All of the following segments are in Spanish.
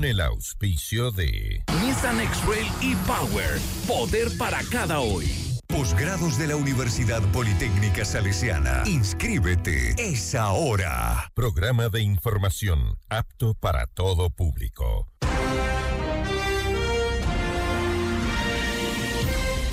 con el auspicio de Nissan X-Trail y Power, poder para cada hoy. Posgrados de la Universidad Politécnica Salesiana. Inscríbete. Es ahora. Programa de información apto para todo público.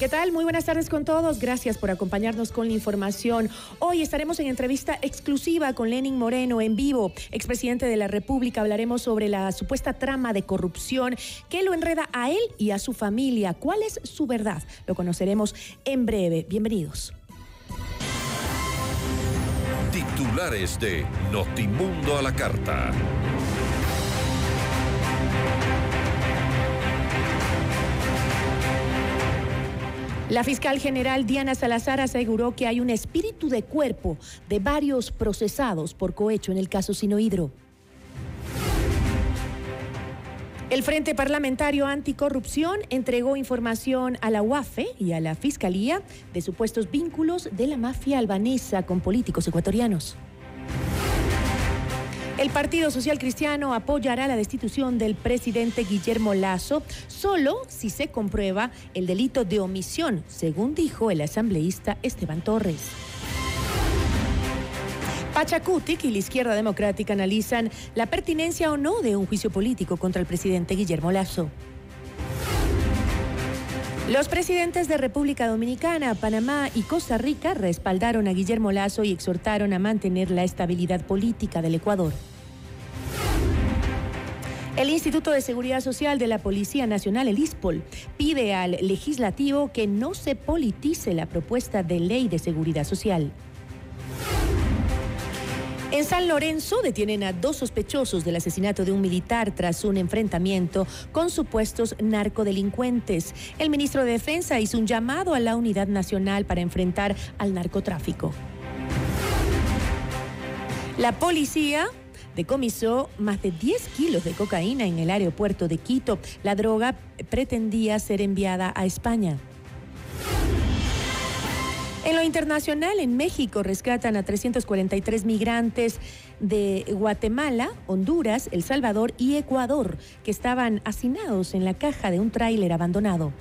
¿Qué tal? Muy buenas tardes con todos. Gracias por acompañarnos con la información. Hoy estaremos en entrevista exclusiva con Lenin Moreno en vivo, expresidente de la República. Hablaremos sobre la supuesta trama de corrupción que lo enreda a él y a su familia. ¿Cuál es su verdad? Lo conoceremos en breve. Bienvenidos. Titulares de Notimundo a la carta. La fiscal general Diana Salazar aseguró que hay un espíritu de cuerpo de varios procesados por cohecho en el caso Sinohidro. El Frente Parlamentario Anticorrupción entregó información a la UAFE y a la Fiscalía de supuestos vínculos de la mafia albanesa con políticos ecuatorianos. El Partido Social Cristiano apoyará la destitución del presidente Guillermo Lazo solo si se comprueba el delito de omisión, según dijo el asambleísta Esteban Torres. Pachacutic y la izquierda democrática analizan la pertinencia o no de un juicio político contra el presidente Guillermo Lazo. Los presidentes de República Dominicana, Panamá y Costa Rica respaldaron a Guillermo Lazo y exhortaron a mantener la estabilidad política del Ecuador. El Instituto de Seguridad Social de la Policía Nacional, el ISPOL, pide al legislativo que no se politice la propuesta de ley de seguridad social. En San Lorenzo detienen a dos sospechosos del asesinato de un militar tras un enfrentamiento con supuestos narcodelincuentes. El ministro de Defensa hizo un llamado a la unidad nacional para enfrentar al narcotráfico. La policía decomisó más de 10 kilos de cocaína en el aeropuerto de Quito. La droga pretendía ser enviada a España. En lo internacional, en México rescatan a 343 migrantes de Guatemala, Honduras, El Salvador y Ecuador que estaban hacinados en la caja de un tráiler abandonado.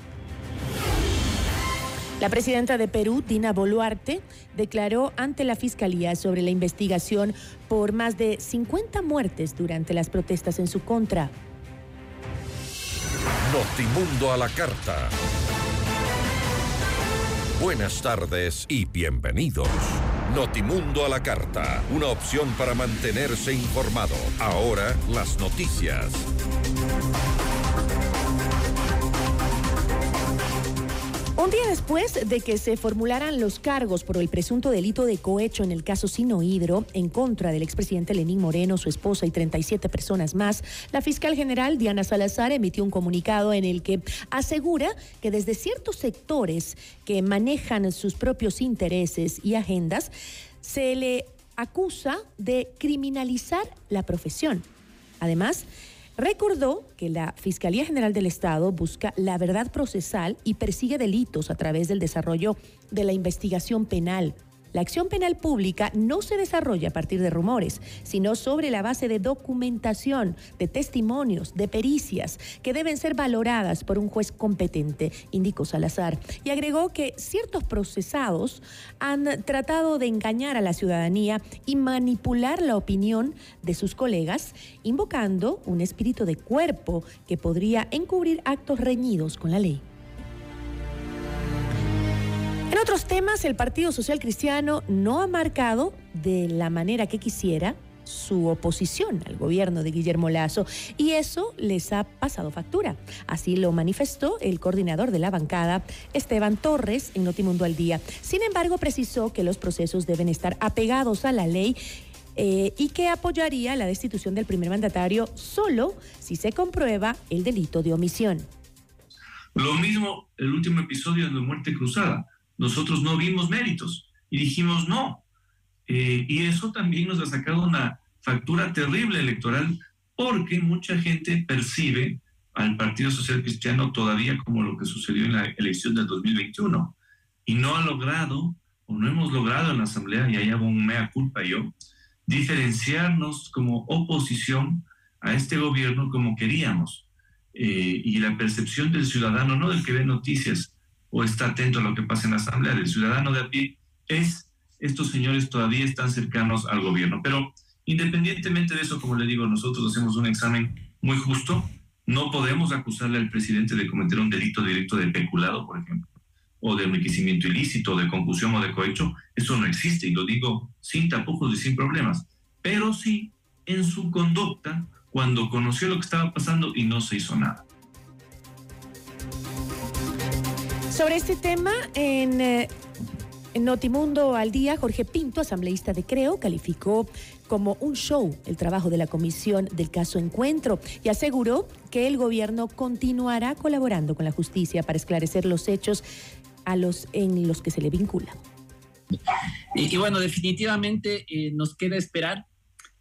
La presidenta de Perú, Dina Boluarte, declaró ante la Fiscalía sobre la investigación por más de 50 muertes durante las protestas en su contra. Notimundo a la carta. Buenas tardes y bienvenidos. Notimundo a la carta, una opción para mantenerse informado. Ahora las noticias. Un día después de que se formularan los cargos por el presunto delito de cohecho en el caso Sinohidro en contra del expresidente Lenín Moreno, su esposa y 37 personas más, la fiscal general Diana Salazar emitió un comunicado en el que asegura que desde ciertos sectores que manejan sus propios intereses y agendas, se le acusa de criminalizar la profesión. Además, Recordó que la Fiscalía General del Estado busca la verdad procesal y persigue delitos a través del desarrollo de la investigación penal. La acción penal pública no se desarrolla a partir de rumores, sino sobre la base de documentación, de testimonios, de pericias, que deben ser valoradas por un juez competente, indicó Salazar. Y agregó que ciertos procesados han tratado de engañar a la ciudadanía y manipular la opinión de sus colegas, invocando un espíritu de cuerpo que podría encubrir actos reñidos con la ley. En otros temas, el Partido Social Cristiano no ha marcado de la manera que quisiera su oposición al gobierno de Guillermo Lazo y eso les ha pasado factura. Así lo manifestó el coordinador de la bancada, Esteban Torres, en Notimundo al Día. Sin embargo, precisó que los procesos deben estar apegados a la ley eh, y que apoyaría la destitución del primer mandatario solo si se comprueba el delito de omisión. Lo mismo el último episodio de Muerte Cruzada nosotros no vimos méritos y dijimos no. Eh, y eso también nos ha sacado una factura terrible electoral porque mucha gente percibe al Partido Social Cristiano todavía como lo que sucedió en la elección del 2021 y no ha logrado o no hemos logrado en la Asamblea, y ahí hago un mea culpa yo, diferenciarnos como oposición a este gobierno como queríamos. Eh, y la percepción del ciudadano, no del que ve noticias, o está atento a lo que pasa en la Asamblea del ciudadano de a pie, es estos señores todavía están cercanos al gobierno. Pero independientemente de eso, como le digo, nosotros hacemos un examen muy justo. No podemos acusarle al presidente de cometer un delito directo de peculado, por ejemplo, o de enriquecimiento ilícito, de concusión o de cohecho. Eso no existe y lo digo sin tapujos y sin problemas. Pero sí en su conducta cuando conoció lo que estaba pasando y no se hizo nada. Sobre este tema, en, eh, en, Notimundo al día, Jorge Pinto, asambleísta de Creo, calificó como un show el trabajo de la comisión del caso Encuentro y aseguró que el gobierno continuará colaborando con la justicia para esclarecer los hechos a los en los que se le vincula. Y, bueno, definitivamente eh, nos queda esperar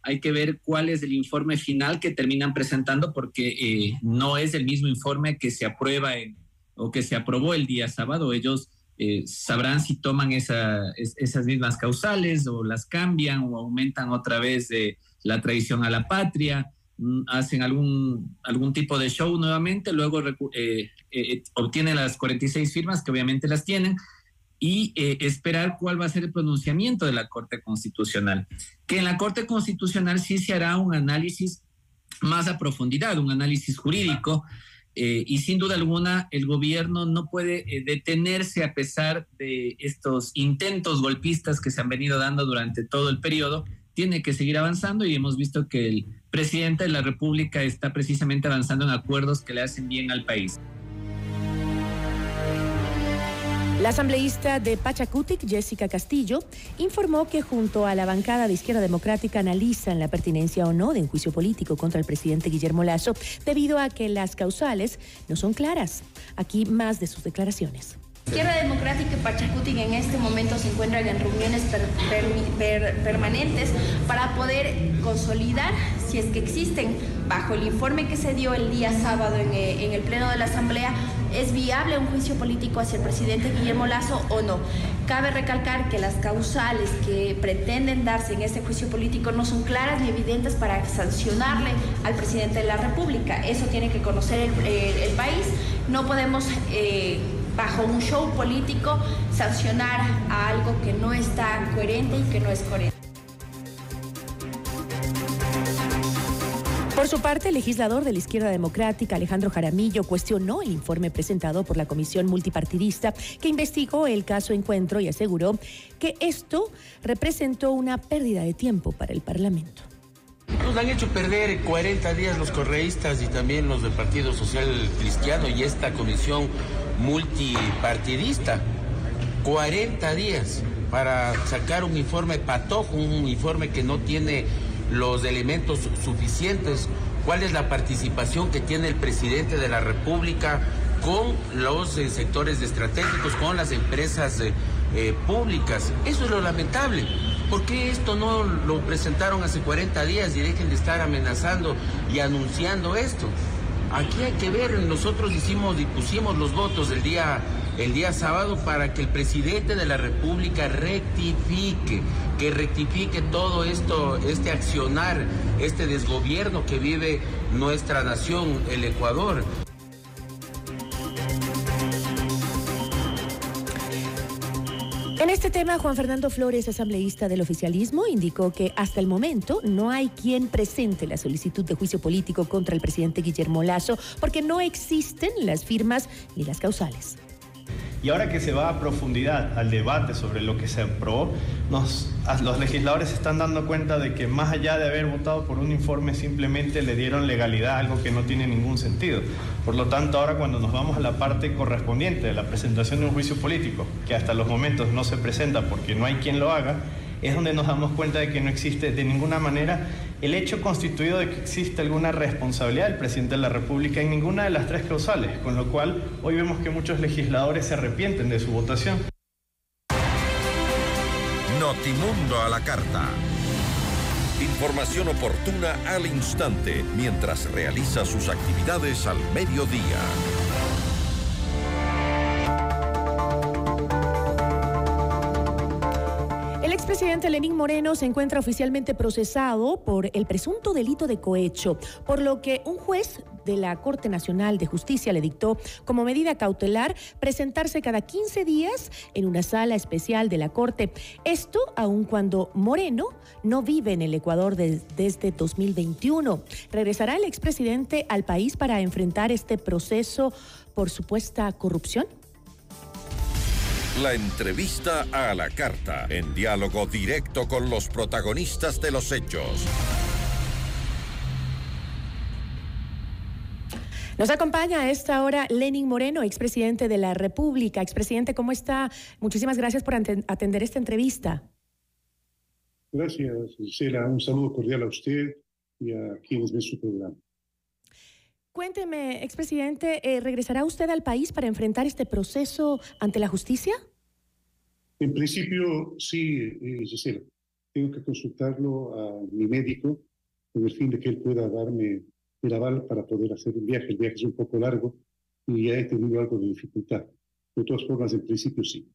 hay que ver cuál es el informe final que terminan presentando porque eh, no es el mismo informe que se aprueba en, o que se aprobó el día sábado, ellos eh, sabrán si toman esa, esas mismas causales o las cambian o aumentan otra vez de la traición a la patria, mm, hacen algún, algún tipo de show nuevamente, luego eh, eh, obtienen las 46 firmas, que obviamente las tienen, y esperar cuál va a ser el pronunciamiento de la Corte Constitucional. Que en la Corte Constitucional sí se hará un análisis más a profundidad, un análisis jurídico eh, y sin duda alguna, el gobierno no puede eh, detenerse a pesar de estos intentos golpistas que se han venido dando durante todo el periodo. Tiene que seguir avanzando y hemos visto que el presidente de la República está precisamente avanzando en acuerdos que le hacen bien al país. La asambleísta de Pachacutic, Jessica Castillo, informó que junto a la bancada de Izquierda Democrática analizan la pertinencia o no de un juicio político contra el presidente Guillermo Lazo debido a que las causales no son claras. Aquí más de sus declaraciones. Izquierda Democrática y Pachacutic en este momento se encuentran en reuniones permanentes para poder consolidar, si es que existen, bajo el informe que se dio el día sábado en, eh, en el Pleno de la Asamblea, ¿es viable un juicio político hacia el presidente Guillermo Lazo o no? Cabe recalcar que las causales que pretenden darse en este juicio político no son claras ni evidentes para sancionarle al presidente de la República. Eso tiene que conocer el, el, país. No podemos... Eh, bajo un show político sancionar a algo que no está coherente y que no es coherente. Por su parte, el legislador de la izquierda democrática, Alejandro Jaramillo, cuestionó el informe presentado por la comisión multipartidista que investigó el caso Encuentro y aseguró que esto representó una pérdida de tiempo para el Parlamento. Nos han hecho perder 40 días los correístas y también los del Partido Social Cristiano y esta comisión multipartidista. 40 días para sacar un informe patojo, un informe que no tiene los elementos suficientes. ¿Cuál es la participación que tiene el presidente de la República con los eh, sectores estratégicos, con las empresas eh, eh, públicas? Eso es lo lamentable. ¿Por qué esto no lo presentaron hace 40 días y dejen de estar amenazando y anunciando esto? Aquí hay que ver, nosotros hicimos y pusimos los votos el día, el día sábado para que el presidente de la República rectifique, que rectifique todo esto, este accionar, este desgobierno que vive nuestra nación, el Ecuador. En este tema, Juan Fernando Flores, asambleísta del oficialismo, indicó que hasta el momento no hay quien presente la solicitud de juicio político contra el presidente Guillermo Lazo porque no existen las firmas ni las causales. Y ahora que se va a profundidad al debate sobre lo que se aprobó, los legisladores se están dando cuenta de que más allá de haber votado por un informe, simplemente le dieron legalidad a algo que no tiene ningún sentido. Por lo tanto, ahora cuando nos vamos a la parte correspondiente de la presentación de un juicio político, que hasta los momentos no se presenta porque no hay quien lo haga, es donde nos damos cuenta de que no existe de ninguna manera el hecho constituido de que existe alguna responsabilidad del presidente de la República en ninguna de las tres causales, con lo cual hoy vemos que muchos legisladores se arrepienten de su votación. Notimundo a la carta. Información oportuna al instante mientras realiza sus actividades al mediodía. Expresidente Lenín Moreno se encuentra oficialmente procesado por el presunto delito de cohecho, por lo que un juez de la Corte Nacional de Justicia le dictó como medida cautelar presentarse cada 15 días en una sala especial de la Corte. Esto aun cuando Moreno no vive en el Ecuador desde 2021. ¿Regresará el expresidente al país para enfrentar este proceso por supuesta corrupción? La entrevista a la carta, en diálogo directo con los protagonistas de los hechos. Nos acompaña a esta hora Lenin Moreno, expresidente de la República. Expresidente, ¿cómo está? Muchísimas gracias por atender esta entrevista. Gracias, Gisela. Un saludo cordial a usted y a quienes ven su programa. Cuénteme, expresidente, eh, ¿regresará usted al país para enfrentar este proceso ante la justicia? En principio, sí, eh, Gisela. Tengo que consultarlo a mi médico con el fin de que él pueda darme el aval para poder hacer el viaje. El viaje es un poco largo y ya he tenido algo de dificultad. De todas formas, en principio sí.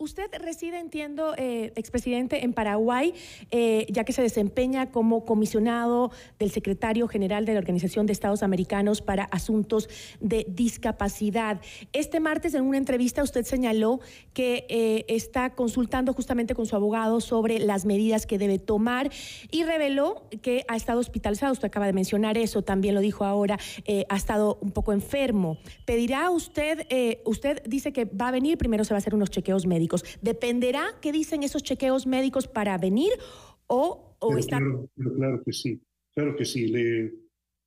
Usted reside, entiendo, eh, expresidente, en Paraguay, eh, ya que se desempeña como comisionado del secretario general de la Organización de Estados Americanos para Asuntos de Discapacidad. Este martes, en una entrevista, usted señaló que eh, está consultando justamente con su abogado sobre las medidas que debe tomar y reveló que ha estado hospitalizado. Usted acaba de mencionar eso, también lo dijo ahora, ha estado un poco enfermo. ¿Pedirá usted, usted dice que va a venir, primero se va a hacer unos chequeos médicos. ¿Dependerá qué dicen esos chequeos médicos para venir o, o claro, claro, que sí, claro que sí. Le...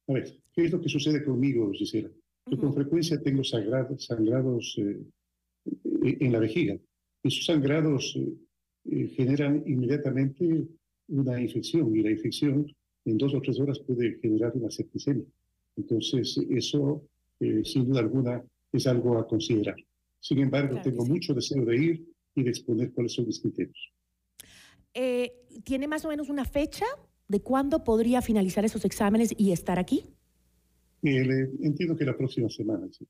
A ver, ¿qué es lo que sucede conmigo, Gisela? Yo con frecuencia tengo sangrados, sangrados eh, en la vejiga. Esos sangrados eh, eh, generan inmediatamente una infección y la infección en dos o tres horas puede generar una septicemia. Entonces, eso, sin duda alguna, es algo a considerar. Sin embargo, tengo mucho deseo de ir y de exponer cuáles son mis criterios. Eh, ¿Tiene más o menos una fecha de cuándo podría finalizar esos exámenes y estar aquí? Eh, entiendo que la próxima semana, sí.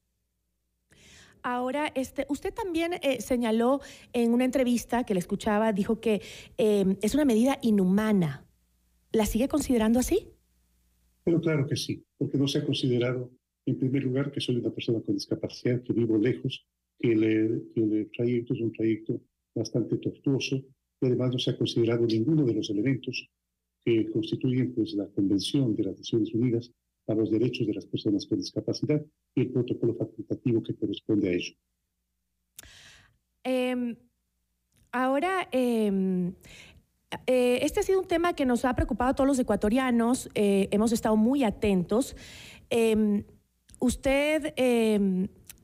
Ahora, este, usted también eh, señaló en una entrevista que le escuchaba, dijo que es una medida inhumana. ¿La sigue considerando así? Pero claro que sí, porque no se ha considerado, en primer lugar, que soy una persona con discapacidad, que vivo lejos, que el, trayecto es un trayecto bastante tortuoso y además no se ha considerado ninguno de los elementos que constituyen pues, la Convención de las Naciones Unidas para los Derechos de las Personas con Discapacidad y el protocolo facultativo que corresponde a ello. Em, ahora, em, eh, este ha sido un tema que nos ha preocupado a todos los ecuatorianos. Eh, hemos estado muy atentos. Em, usted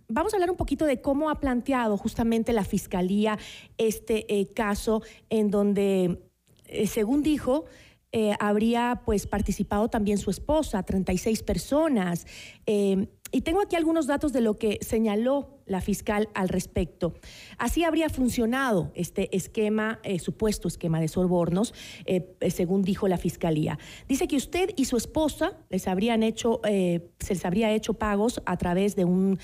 Vamos a hablar un poquito de cómo ha planteado justamente la Fiscalía este eh, caso en donde, eh, según dijo, eh, habría pues participado también su esposa, 36 personas. Y tengo aquí algunos datos de lo que señaló la fiscal al respecto. Así habría funcionado este esquema, eh, supuesto esquema de sobornos, eh, eh, según dijo la fiscalía. Dice que usted y su esposa les habrían hecho, se les habría hecho pagos a través de un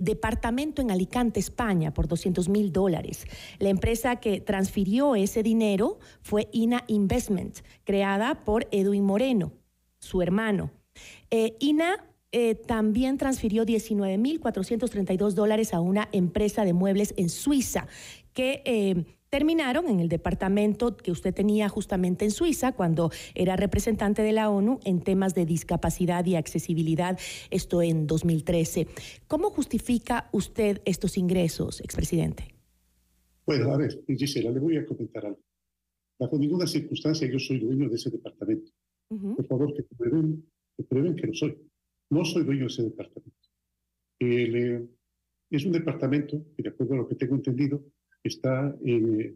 departamento en Alicante, España, por 200 mil dólares. La empresa que transfirió ese dinero fue INA Investment, creada por Edwin Moreno, su hermano. INA eh, también transfirió 19.432 dólares a una empresa de muebles en Suiza que... Eh, terminaron en el departamento que usted tenía justamente en Suiza cuando era representante de la ONU en temas de discapacidad y accesibilidad, esto en 2013. ¿Cómo justifica usted estos ingresos, expresidente? Bueno, a ver, Gisela, le voy a comentar algo. Bajo ninguna circunstancia yo soy dueño de ese departamento. Por favor, que prueben, que prueben que lo soy. No soy dueño de ese departamento. Eh, es un departamento que, de acuerdo a lo que tengo entendido, está eh,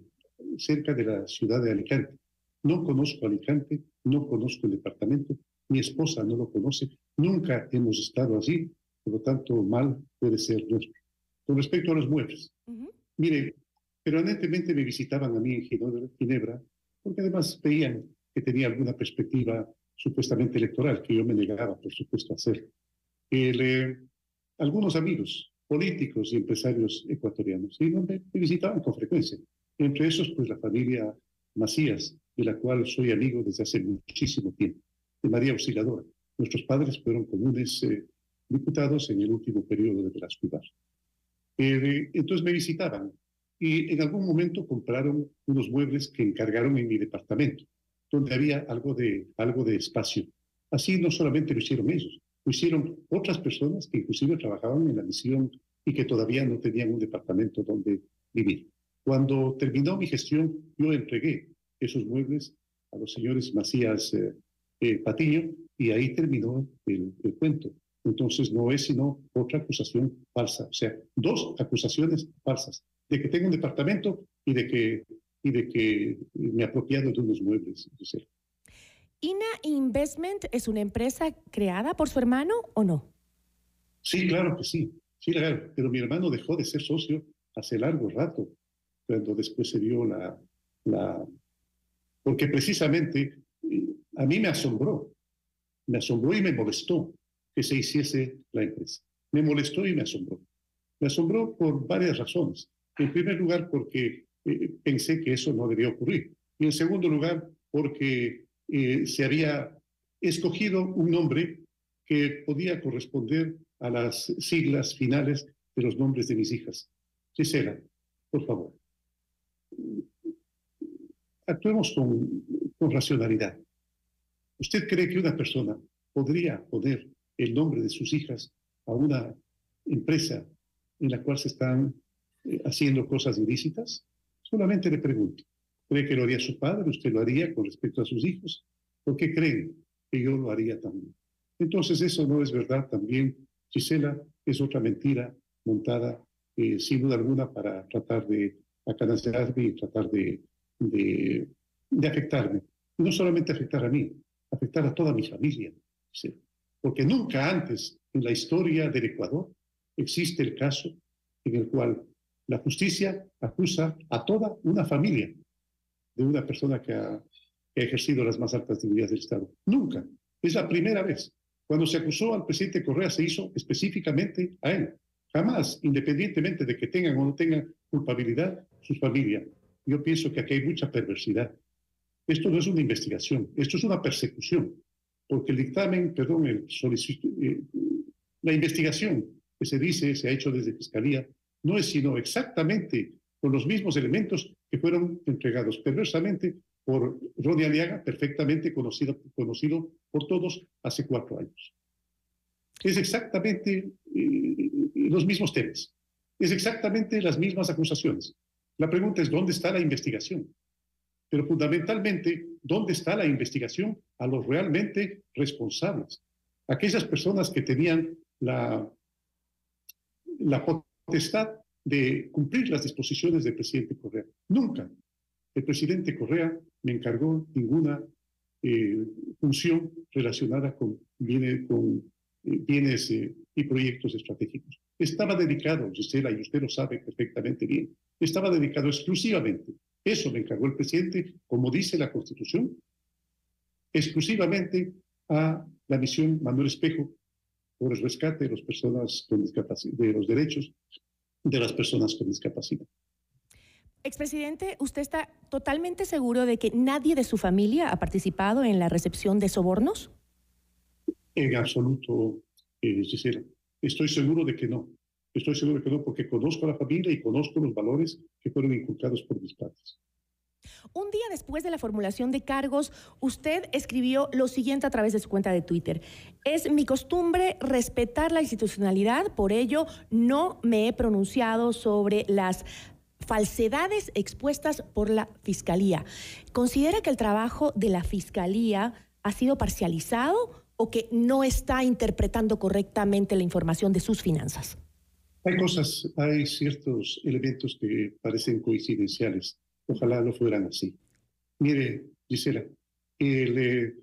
cerca de la ciudad de Alicante. No conozco Alicante, no conozco el departamento, mi esposa no lo conoce, nunca hemos estado allí, por lo tanto, mal puede ser nuestro. Con respecto a los muebles, mire, permanentemente me visitaban a mí en Ginebra, porque además veían que tenía alguna perspectiva supuestamente electoral, que yo me negaba, por supuesto, a hacer. Eh, algunos amigos políticos y empresarios ecuatorianos y me, visitaban con frecuencia. Entre esos, pues la familia Macías, de la cual soy amigo desde hace muchísimo tiempo, de María Auxiliadora. Nuestros padres fueron comunes eh, diputados en el último periodo de Velasco eh, entonces me visitaban y en algún momento compraron unos muebles que encargaron en mi departamento donde había algo de, algo de espacio. Así no solamente lo hicieron ellos, lo hicieron otras personas que inclusive trabajaban en la misión y que todavía no tenían un departamento donde vivir. Cuando terminó mi gestión, yo entregué esos muebles a los señores Macías eh, eh, Patiño y ahí terminó el, el cuento. Entonces no es sino otra acusación falsa, o sea, dos acusaciones falsas, de que tengo un departamento y de que y de que me he apropiado de unos muebles. ¿INA Investment es una empresa creada por su hermano o no? Sí, claro que sí. Sí, claro. Pero mi hermano dejó de ser socio hace largo rato, cuando después se dio la... la... Porque precisamente eh, a mí me asombró, me asombró y me molestó que se hiciese la empresa. Me molestó y me asombró. Me asombró por varias razones. En primer lugar, porque eh, pensé que eso no debía ocurrir. Y en segundo lugar, porque eh, se había escogido un nombre que podía corresponder a las siglas finales de los nombres de mis hijas. Gisela, por favor, actuemos con, con racionalidad. ¿Usted cree que una persona podría poner el nombre de sus hijas a una empresa en la cual se están eh, haciendo cosas ilícitas? Solamente le pregunto, ¿cree que lo haría su padre? ¿Usted lo haría con respecto a sus hijos? ¿Por qué creen que yo lo haría también? Entonces eso no es verdad también. Gisela es otra mentira montada eh, sin duda alguna para tratar de acanallarme y tratar de, de, de afectarme. no solamente afectar a mí, afectar a toda mi familia. Porque nunca antes en la historia del Ecuador existe el caso en el cual la justicia acusa a toda una familia de una persona que ha, ejercido las más altas dignidades del Estado. Nunca. Es la primera vez. Cuando se acusó al presidente Correa se hizo específicamente a él. Jamás, independientemente de que tengan o no tengan culpabilidad, su familia. Yo pienso que aquí hay mucha perversidad. Esto no es una investigación, esto es una persecución, porque el dictamen, perdón, el eh, la investigación que se dice se ha hecho desde Fiscalía no es sino exactamente con los mismos elementos que fueron entregados perversamente por Ronnie Aliaga, perfectamente conocido, conocido por todos hace cuatro años. Es exactamente eh, los mismos temas, es exactamente las mismas acusaciones. La pregunta es, ¿dónde está la investigación? Pero fundamentalmente, ¿dónde está la investigación a los realmente responsables? Aquellas personas que tenían la, la potestad de cumplir las disposiciones del presidente Correa. Nunca el presidente Correa me encargó ninguna eh, función relacionada con, eh, bienes eh, y proyectos estratégicos. Estaba dedicado, Gisela, y usted lo sabe perfectamente bien, estaba dedicado exclusivamente, eso me encargó el presidente, como dice la Constitución, exclusivamente a la misión Manuel Espejo por el rescate de las personas con discapacidad, de los derechos de las personas con discapacidad. Expresidente, ¿usted está totalmente seguro de que nadie de su familia ha participado en la recepción de sobornos? En absoluto, eh, Gisela. Estoy seguro de que no. Estoy seguro de que no, porque conozco a la familia y conozco los valores que fueron inculcados por mis padres. Un día después de la formulación de cargos, usted escribió lo siguiente a través de su cuenta de Twitter. Es mi costumbre respetar la institucionalidad, por ello no me he pronunciado sobre las falsedades expuestas por la Fiscalía. ¿Considera que el trabajo de la Fiscalía ha sido parcializado o que no está interpretando correctamente la información de sus finanzas? Hay cosas, hay ciertos elementos que parecen coincidenciales. Ojalá no fueran así. Mire, Gisela, eh,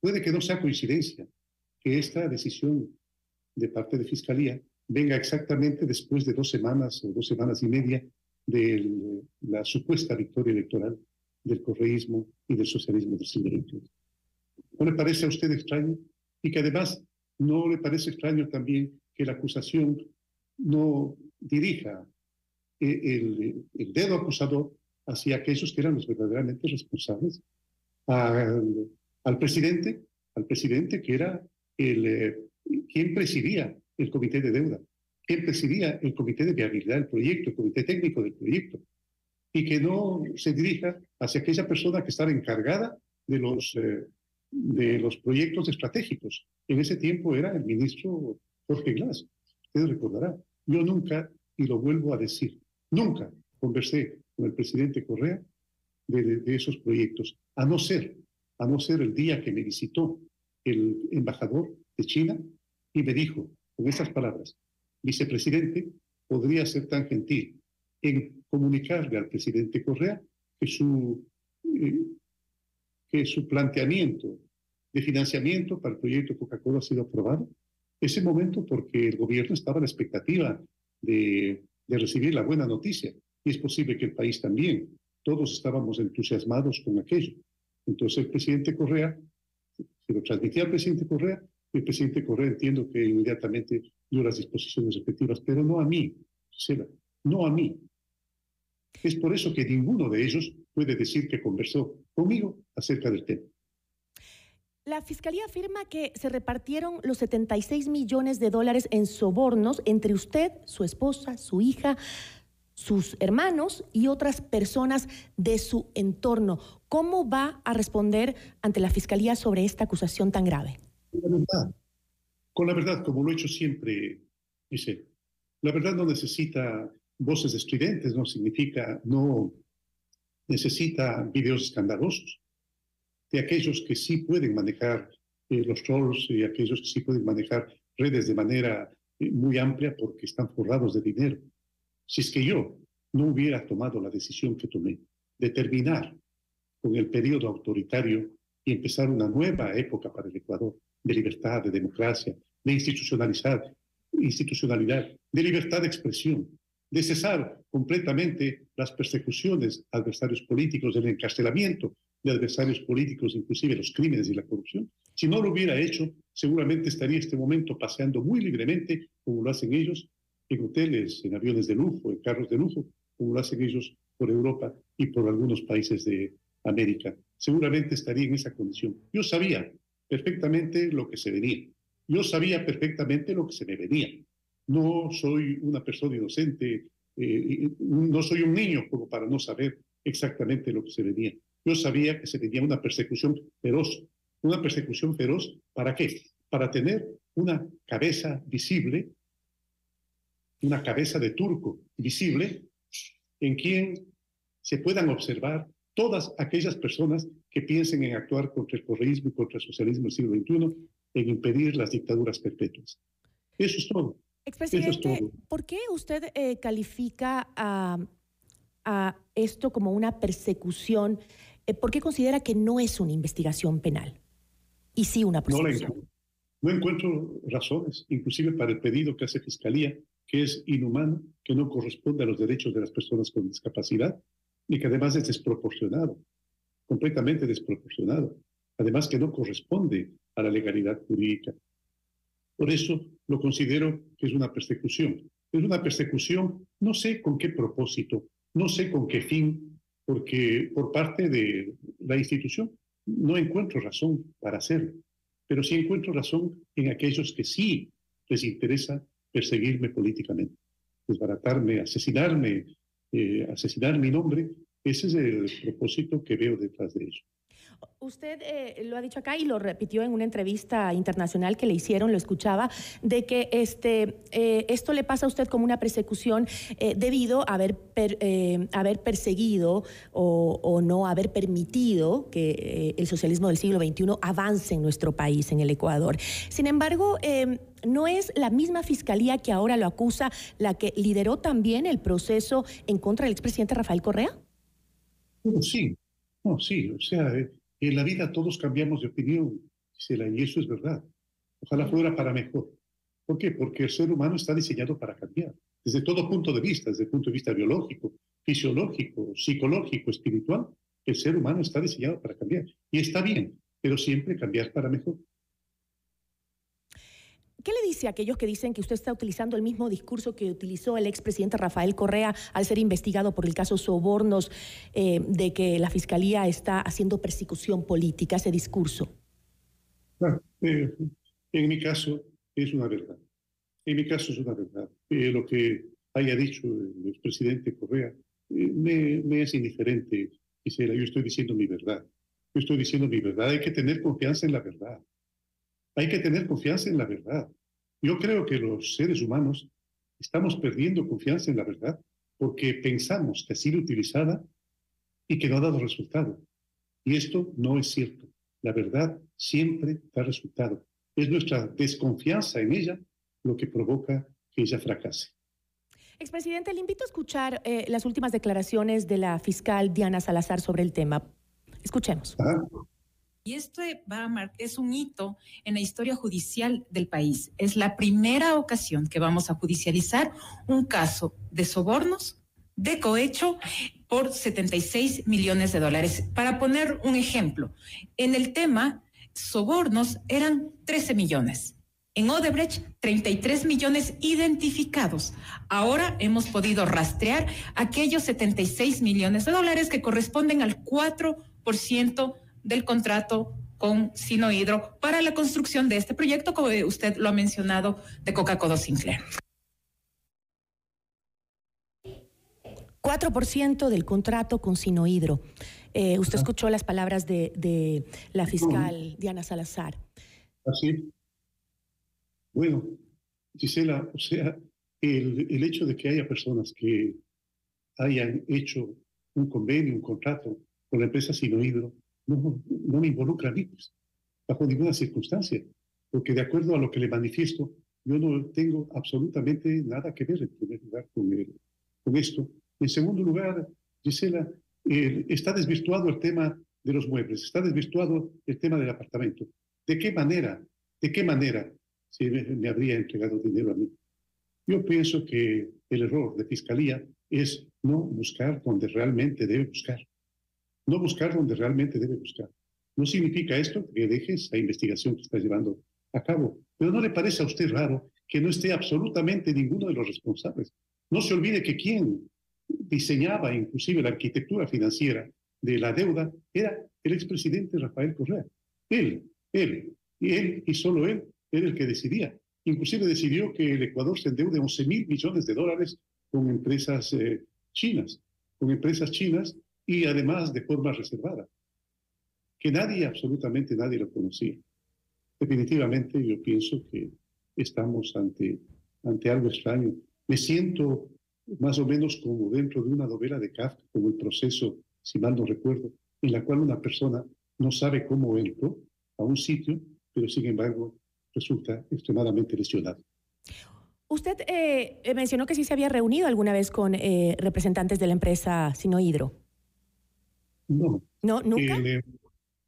puede que no sea coincidencia que esta decisión de parte de Fiscalía venga exactamente después de dos semanas o dos semanas y media de la supuesta victoria electoral del correísmo y del socialismo del siglo XXI. ¿No le parece a usted extraño? Y que además no le parece extraño también que la acusación no dirija eh, el, el dedo acusador hacia aquellos que eran los verdaderamente responsables, al, presidente, al presidente que era el, eh, quien presidía el comité de deuda, quien presidía el comité de viabilidad del proyecto, el comité técnico del proyecto, y que no se dirija hacia aquella persona que estaba encargada de los, eh, de los proyectos estratégicos. En ese tiempo era el ministro Jorge Glass. Usted recordará. Yo nunca, y lo vuelvo a decir, nunca conversé con el presidente Correa de, esos proyectos, a no ser, a no ser el día que me visitó el embajador de China y me dijo, con esas palabras, vicepresidente, podría ser tan gentil en comunicarle al presidente Correa que su, eh, que su planteamiento de financiamiento para el proyecto Coca-Cola ha sido aprobado. Ese momento porque el gobierno estaba a la expectativa de, de recibir la buena noticia y es posible que el país también. Todos estábamos entusiasmados con aquello. Entonces el presidente Correa, se lo transmitía al presidente Correa, y el presidente Correa entiendo que inmediatamente dio las disposiciones respectivas, pero no a mí, Sela, no a mí. Es por eso que ninguno de ellos puede decir que conversó conmigo acerca del tema. La Fiscalía afirma que se repartieron los 76 millones de dólares en sobornos entre usted, su esposa, su hija, sus hermanos y otras personas de su entorno. ¿Cómo va a responder ante la Fiscalía sobre esta acusación tan grave? Con la verdad, con la verdad como lo he hecho siempre, dice, la verdad no necesita voces estridentes, no significa, no necesita videos escandalosos de aquellos que sí pueden manejar eh, los trolls y aquellos que sí pueden manejar redes de manera eh, muy amplia porque están forrados de dinero. Si es que yo no hubiera tomado la decisión que tomé de terminar con el periodo autoritario y empezar una nueva época para el Ecuador de libertad, de democracia, de institucionalizar, institucionalidad, de libertad de expresión, de cesar completamente las persecuciones a adversarios políticos, del encarcelamiento de adversarios políticos, inclusive los crímenes y la corrupción. Si no lo hubiera hecho, seguramente estaría este momento paseando muy libremente, como lo hacen ellos, en hoteles, en aviones de lujo, en carros de lujo, como lo hacen ellos por Europa y por algunos países de América. Seguramente estaría en esa condición. Yo sabía perfectamente lo que se venía. Yo sabía perfectamente lo que se me venía. No soy una persona inocente, eh, no soy un niño como para no saber exactamente lo que se venía. Yo sabía que se venía una persecución feroz. ¿Una persecución feroz para qué? Para tener una cabeza visible una cabeza de turco visible en quien se puedan observar todas aquellas personas que piensen en actuar contra el correísmo y contra el socialismo del siglo XXI, en impedir las dictaduras perpetuas. Eso es todo. Expresidente, ¿por qué usted eh, califica a, a, esto como una persecución? Eh, ¿Por qué considera que no es una investigación penal? Y sí una persecución. No encuentro razones, inclusive para el pedido que hace Fiscalía, que es inhumano, que no corresponde a los derechos de las personas con discapacidad y que además es desproporcionado, completamente desproporcionado. Además que no corresponde a la legalidad jurídica. Por eso lo considero que es una persecución. Es una persecución, no sé con qué propósito, no sé con qué fin, porque por parte de la institución no encuentro razón para hacerlo, pero sí encuentro razón en aquellos que sí les interesa perseguirme políticamente, desbaratarme, asesinarme, eh, asesinar mi nombre. Ese es el propósito que veo detrás de ello. Usted eh, lo ha dicho acá y lo repitió en una entrevista internacional que le hicieron, lo escuchaba, de que este, eh, esto le pasa a usted como una persecución eh, debido a haber, haber perseguido o, no haber permitido que el socialismo del siglo XXI avance en nuestro país, en el Ecuador. Sin embargo, ¿no es la misma fiscalía que ahora lo acusa la que lideró también el proceso en contra del expresidente Rafael Correa? Sí, no, sí, o sea, en la vida todos cambiamos de opinión, y eso es verdad. Ojalá fuera para mejor. ¿Por qué? Porque el ser humano está diseñado para cambiar, desde todo punto de vista, desde el punto de vista biológico, fisiológico, psicológico, espiritual. El ser humano está diseñado para cambiar. Y está bien, pero siempre cambiar para mejor. ¿Qué le dice a aquellos que dicen que usted está utilizando el mismo discurso que utilizó el expresidente Rafael Correa al ser investigado por el caso Sobornos, eh, de que la Fiscalía está haciendo persecución política, ese discurso? Eh, en mi caso es una verdad. En mi caso es una verdad. Eh, lo que haya dicho el expresidente Correa me, me, es indiferente, quisiera. Yo estoy diciendo mi verdad. Yo estoy diciendo mi verdad. Hay que tener confianza en la verdad. Hay que tener confianza en la verdad. Yo creo que los seres humanos estamos perdiendo confianza en la verdad porque pensamos que ha sido utilizada y que no ha dado resultado. Y esto no es cierto. La verdad siempre da resultado. Es nuestra desconfianza en ella lo que provoca que ella fracase. Expresidente, le invito a escuchar eh, las últimas declaraciones de la fiscal Diana Salazar sobre el tema. Escuchemos. Y esto va es un hito en la historia judicial del país. Es la primera ocasión que vamos a judicializar un caso de sobornos, de cohecho, por 76 millones de dólares. Para poner un ejemplo, en el tema sobornos eran 13 millones. En Odebrecht, 33 millones identificados. Ahora hemos podido rastrear aquellos 76 millones de dólares que corresponden al 4% del contrato con Sinohidro para la construcción de este proyecto, como usted lo ha mencionado, de Coca-Cola Sinclair. 4% del contrato con Sinohidro. Eh, usted escuchó las palabras de, la fiscal Diana Salazar. Así. Bueno, Gisela, o sea, el, el hecho de que haya personas que hayan hecho un convenio, un contrato con la empresa Sinohidro, no, me involucra a mí, pues, bajo ninguna circunstancia, porque de acuerdo a lo que le manifiesto, yo no tengo absolutamente nada que ver en primer lugar con, con esto. En segundo lugar, Gisela, está desvirtuado el tema de los muebles, está desvirtuado el tema del apartamento. ¿De qué manera, de qué manera se me habría entregado dinero a mí? Yo pienso que el error de fiscalía es no buscar donde realmente debe buscar no buscar donde realmente debe buscar. No significa esto que dejes la investigación que estás llevando a cabo, pero ¿no le parece a usted raro que no esté absolutamente ninguno de los responsables? No se olvide que quien diseñaba inclusive la arquitectura financiera de la deuda era el expresidente Rafael Correa. Él, él, y él y solo él era el que decidía. Inclusive decidió que el Ecuador se endeude 11 mil millones de dólares con empresas eh, chinas, con empresas chinas y además de forma reservada, que nadie, absolutamente nadie lo conocía. Definitivamente yo pienso que estamos ante, ante algo extraño. Me siento más o menos como dentro de una novela de Kafka, como el proceso, si mal no recuerdo, en la cual una persona no sabe cómo entró a un sitio, pero sin embargo resulta extremadamente lesionado. Usted eh, mencionó que sí se había reunido alguna vez con eh, representantes de la empresa Sinohidro. No. ¿No, nunca? Eh,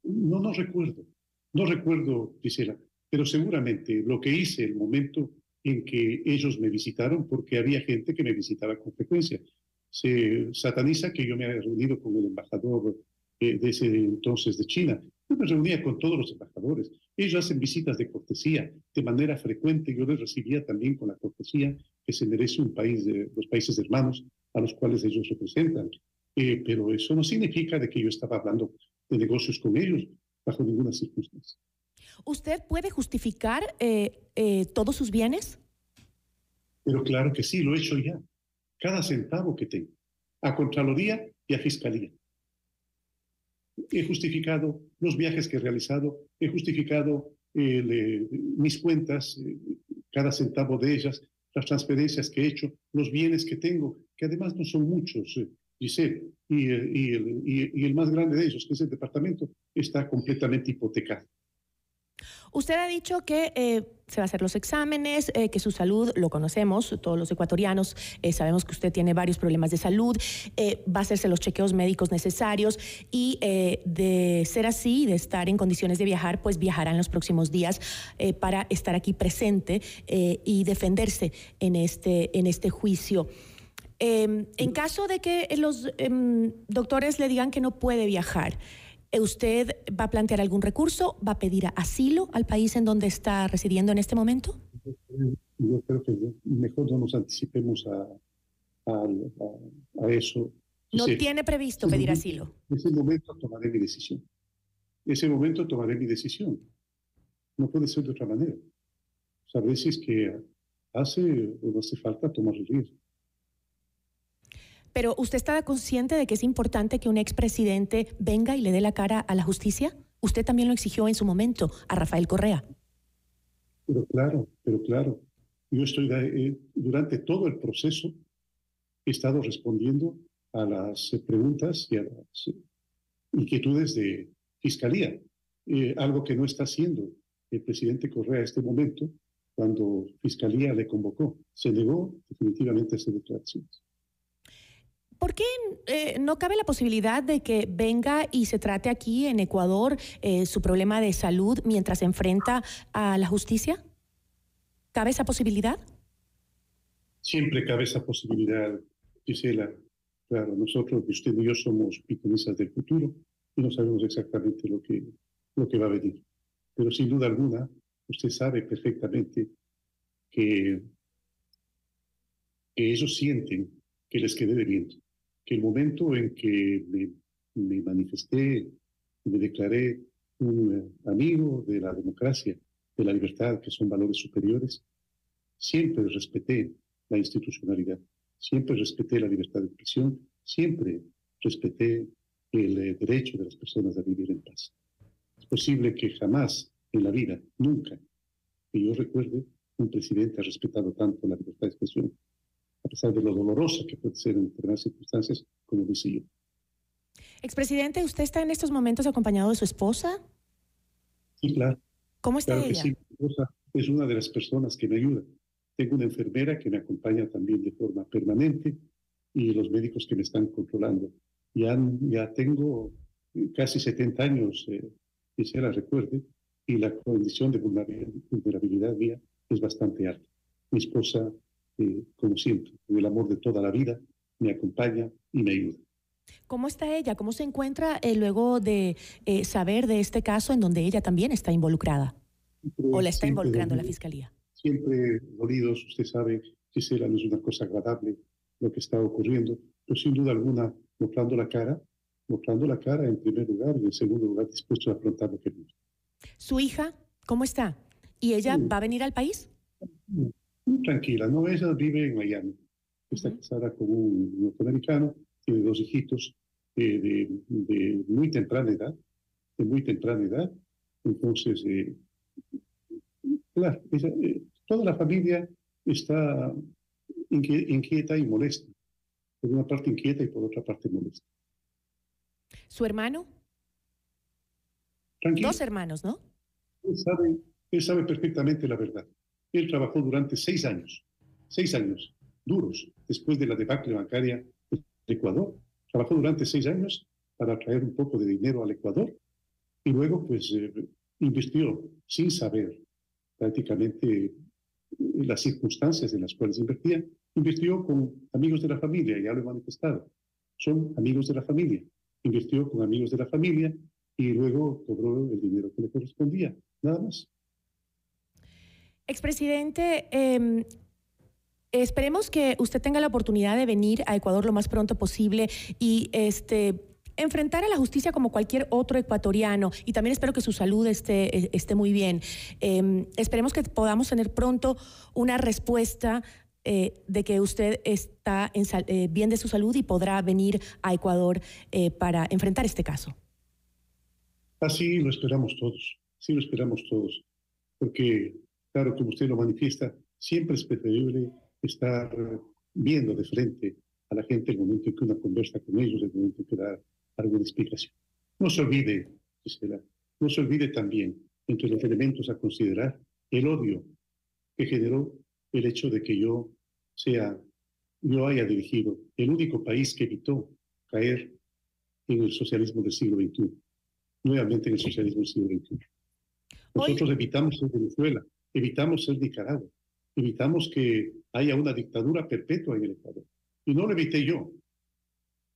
no, no recuerdo. No recuerdo, quisiera. pero seguramente lo que hice el momento en que ellos me visitaron, porque había gente que me visitaba con frecuencia. Se sataniza que yo me haya reunido con el embajador eh, de ese entonces de China. Yo me reunía con todos los embajadores. Ellos hacen visitas de cortesía de manera frecuente. Yo les recibía también con la cortesía que se merece un país de los países hermanos a los cuales ellos representan. Eh, pero eso no significa de que yo estaba hablando de negocios con ellos bajo ninguna circunstancia. ¿Usted puede justificar eh, eh, todos sus bienes? Pero claro que sí, lo he hecho ya. Cada centavo que tengo, a Contraloría y a Fiscalía. He justificado los viajes que he realizado, he justificado mis cuentas, cada centavo de ellas, las transferencias que he hecho, los bienes que tengo, que además no son muchos, Giselle, y, y, el, y, el más grande de ellos, que es el departamento, está completamente hipotecado. Usted ha dicho que eh, se va a hacer los exámenes, eh, que su salud, lo conocemos, todos los ecuatorianos eh, sabemos que usted tiene varios problemas de salud, va a hacerse los chequeos médicos necesarios y de ser así, de estar en condiciones de viajar, pues viajará en los próximos días para estar aquí presente y defenderse en este, en este juicio. Em, en caso de que los em, doctores le digan que no puede viajar, ¿usted va a plantear algún recurso? ¿Va a pedir asilo al país en donde está residiendo en este momento? Yo creo que mejor no nos anticipemos a, a, eso. ¿No tiene previsto pedir asilo? En ese momento tomaré mi decisión. En ese momento tomaré mi decisión. No puede ser de otra manera. a veces que hace o no hace falta tomar el riesgo. Pero ¿usted está consciente de que es importante que un expresidente venga y le dé la cara a la justicia? Usted también lo exigió en su momento a Rafael Correa. Pero claro, pero claro. Yo estoy eh, durante todo el proceso he estado respondiendo a las preguntas y a las inquietudes de fiscalía, eh, algo que no está haciendo el presidente Correa en este momento cuando fiscalía le convocó. Se negó definitivamente a hacer declaraciones. ¿Por qué eh, no cabe la posibilidad de que venga y se trate aquí en Ecuador eh, su problema de salud mientras se enfrenta a la justicia? ¿Cabe esa posibilidad? Siempre cabe esa posibilidad, Gisela. Claro, nosotros, usted y yo somos piconistas del futuro y no sabemos exactamente lo que, lo que va a venir. Pero sin duda alguna, usted sabe perfectamente que, que ellos sienten que les quede debiendo que el momento en que me, manifesté y me declaré un eh, amigo de la democracia, de la libertad, que son valores superiores, siempre respeté la institucionalidad, siempre respeté la libertad de expresión, siempre respeté el eh, derecho de las personas a vivir en paz. Es posible que jamás en la vida, nunca, que yo recuerde, un presidente ha respetado tanto la libertad de expresión a pesar de lo dolorosa que puede ser en determinadas circunstancias, como dice yo. Expresidente, ¿usted está en estos momentos acompañado de su esposa? Sí, claro. ¿Cómo está claro ella? sí, mi esposa es una de las personas que me ayuda. Tengo una enfermera que me acompaña también de forma permanente y los médicos que me están controlando. Ya, ya tengo casi 70 años, eh, quisiera recuerde, y la condición de vulnerabilidad mía es bastante alta. Mi esposa como siempre, con el amor de toda la vida, me acompaña y me ayuda. ¿Cómo está ella? ¿Cómo se encuentra eh, luego de eh, saber de este caso en donde ella también está involucrada? ¿O la está involucrando la Fiscalía? Siempre dolidos, usted sabe, Gisela, no es una cosa agradable lo que está ocurriendo, pero sin duda alguna mostrando la cara, mostrando la cara en primer lugar y en segundo lugar dispuesto a afrontar lo que viene. ¿Su hija cómo está? ¿Y ella va a venir al país? Tranquila, ¿no? Ella vive en Miami. Está casada con un norteamericano, tiene dos hijitos eh, de, de, muy temprana edad, de muy temprana edad. Entonces, eh, claro, eh, toda la familia está inquieta y molesta. Por una parte inquieta y por otra parte molesta. ¿Su hermano? Tranquilo. Dos hermanos, ¿no? Él sabe, él sabe perfectamente la verdad. Él trabajó durante seis años, seis años duros, después de la debacle bancaria del Ecuador. Trabajó durante seis años para traer un poco de dinero al Ecuador y luego pues eh, invirtió sin saber prácticamente las circunstancias en las cuales invertía, invirtió con amigos de la familia, ya lo he manifestado. Son amigos de la familia. Invirtió con amigos de la familia y luego cobró el dinero que le correspondía. Nada más. Expresidente, eh, esperemos que usted tenga la oportunidad de venir a Ecuador lo más pronto posible y este enfrentar a la justicia como cualquier otro ecuatoriano y también espero que su salud esté, esté muy bien. Eh, esperemos que podamos tener pronto una respuesta eh, de que usted está eh, bien de su salud y podrá venir a Ecuador eh, para enfrentar este caso. Así lo esperamos todos, sí lo esperamos todos, porque, claro, como usted lo manifiesta, siempre es preferible estar viendo de frente a la gente el momento en que una conversa con ellos, el momento en que da alguna explicación. No se olvide, Gisela, no se olvide también, entre los elementos a considerar, el odio que generó el hecho de que yo sea, yo haya dirigido el único país que evitó caer en el socialismo del siglo XXI, nuevamente en el socialismo del siglo XXI. Nosotros evitamos ser Venezuela, evitamos ser Nicaragua, evitamos que haya una dictadura perpetua en el Ecuador. Y no lo evité yo,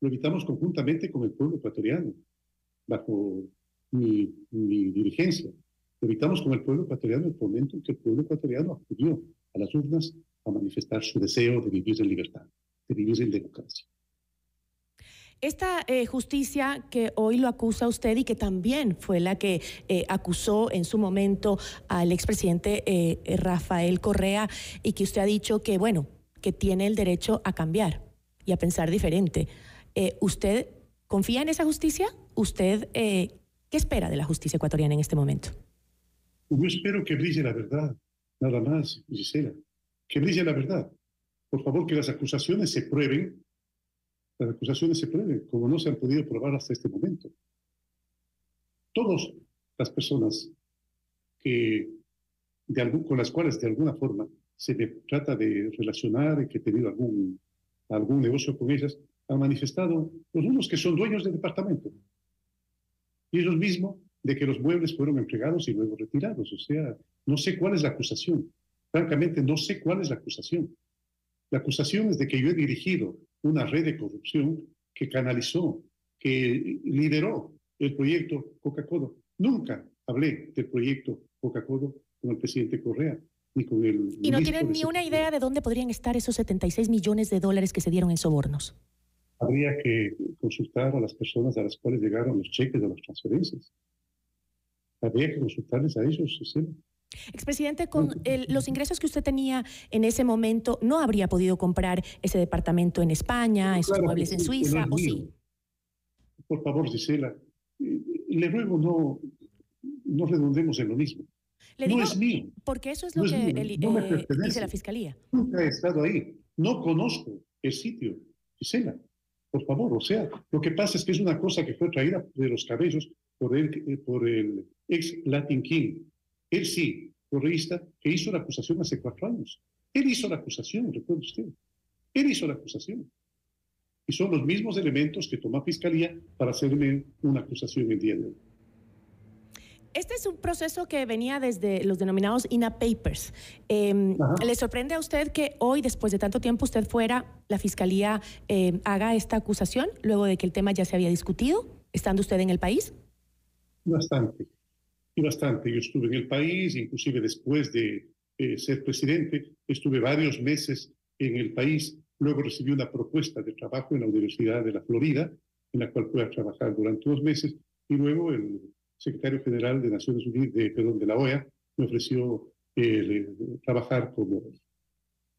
lo evitamos conjuntamente con el pueblo ecuatoriano, bajo mi, mi dirigencia. Lo evitamos con el pueblo ecuatoriano el momento en que el pueblo ecuatoriano acudió a las urnas a manifestar su deseo de vivir en libertad, de vivir en democracia. Esta eh, justicia que hoy lo acusa usted y que también fue la que eh, acusó en su momento al expresidente eh, Rafael Correa y que usted ha dicho que, bueno, que tiene el derecho a cambiar y a pensar diferente. ¿Usted confía en esa justicia? ¿Usted qué espera de la justicia ecuatoriana en este momento? Yo espero que brille la verdad, nada más, Gisela. Que brille la verdad. Por favor, que las acusaciones se prueben las acusaciones se prueben, como no se han podido probar hasta este momento. Todas las personas que, de con las cuales de alguna forma se trata de relacionar y que he tenido algún, algún negocio con ellas, han manifestado los unos que son dueños del departamento y ellos mismos de que los muebles fueron entregados y luego retirados. O sea, no sé cuál es la acusación. Francamente, no sé cuál es la acusación. La acusación es de que yo he dirigido una red de corrupción que canalizó, que lideró el proyecto Coca-Cola. Nunca hablé del proyecto Coca-Cola con el presidente Correa. Ni con el y no tienen ni una idea de dónde podrían estar esos 76 millones de dólares que se dieron en sobornos. Habría que consultar a las personas a las cuales llegaron los cheques de las transferencias. Habría que consultarles a ellos, ¿sí? Expresidente, con los ingresos que usted tenía en ese momento, ¿no habría podido comprar ese departamento en España, esos muebles en Suiza, o sí? Por favor, Gisela, le ruego no, no redundemos en lo mismo. no es mío. Porque eso es lo que eh, dice la Fiscalía. Nunca he estado ahí. No conozco el sitio, Gisela. Por favor, o sea, lo que pasa es que es una cosa que fue traída de los cabellos por el, eh, por el ex Latin King, él sí, correísta, que hizo la acusación hace cuatro años. Él hizo la acusación, recuerde usted. Él hizo la acusación. Y son los mismos elementos que toma Fiscalía para hacerme una acusación el día de hoy. Este es un proceso que venía desde los denominados INA Papers. Em, ¿Le sorprende a usted que hoy, después de tanto tiempo, usted fuera, la Fiscalía em, haga esta acusación, luego de que el tema ya se había discutido, estando usted en el país? Bastante y bastante. Yo estuve en el país, inclusive después de eh, ser presidente, estuve varios meses en el país. Luego recibí una propuesta de trabajo en la Universidad de la Florida, en la cual pude trabajar durante dos meses. Y luego el secretario general de Naciones Unidas, de, perdón, de la OEA, me ofreció eh, trabajar como,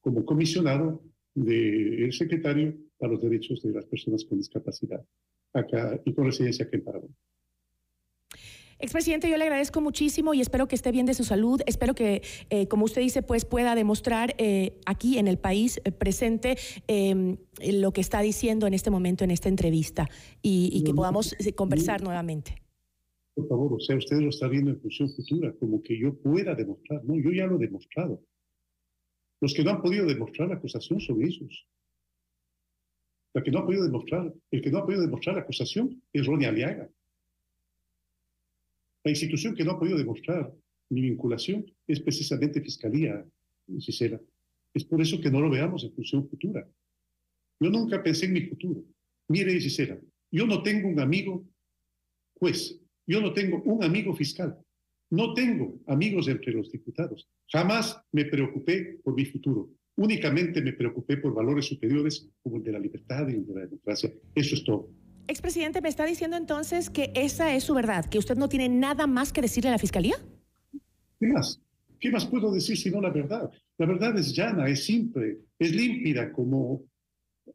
como comisionado del secretario para los derechos de las personas con discapacidad acá y con residencia aquí en Paraguay. Expresidente, yo le agradezco muchísimo y espero que esté bien de su salud. Espero que, eh, como usted dice, pues pueda demostrar eh, aquí en el país eh, presente em, lo que está diciendo en este momento en esta entrevista y, que podamos conversar nuevamente. Por favor, o sea, usted lo está viendo en función futura, como que yo pueda demostrar. No, yo ya lo he demostrado. Los que no han podido demostrar la acusación son ellos. La que no ha podido demostrar, el que no ha podido demostrar la acusación es Ronnie Aliaga. La institución que no ha podido demostrar mi vinculación es precisamente Fiscalía, Gisela. Es por eso que no lo veamos en función futura. Yo nunca pensé en mi futuro. Mire, Gisela, yo no tengo un amigo juez, yo no tengo un amigo fiscal, no tengo amigos entre los diputados. Jamás me preocupé por mi futuro. Únicamente me preocupé por valores superiores como el de la libertad y el de la democracia. Eso es todo. Expresidente, ¿me está diciendo entonces que esa es su verdad, que usted no tiene nada más que decirle a la Fiscalía? ¿Qué más? ¿Qué más puedo decir sino la verdad? La verdad es llana, es simple, es límpida como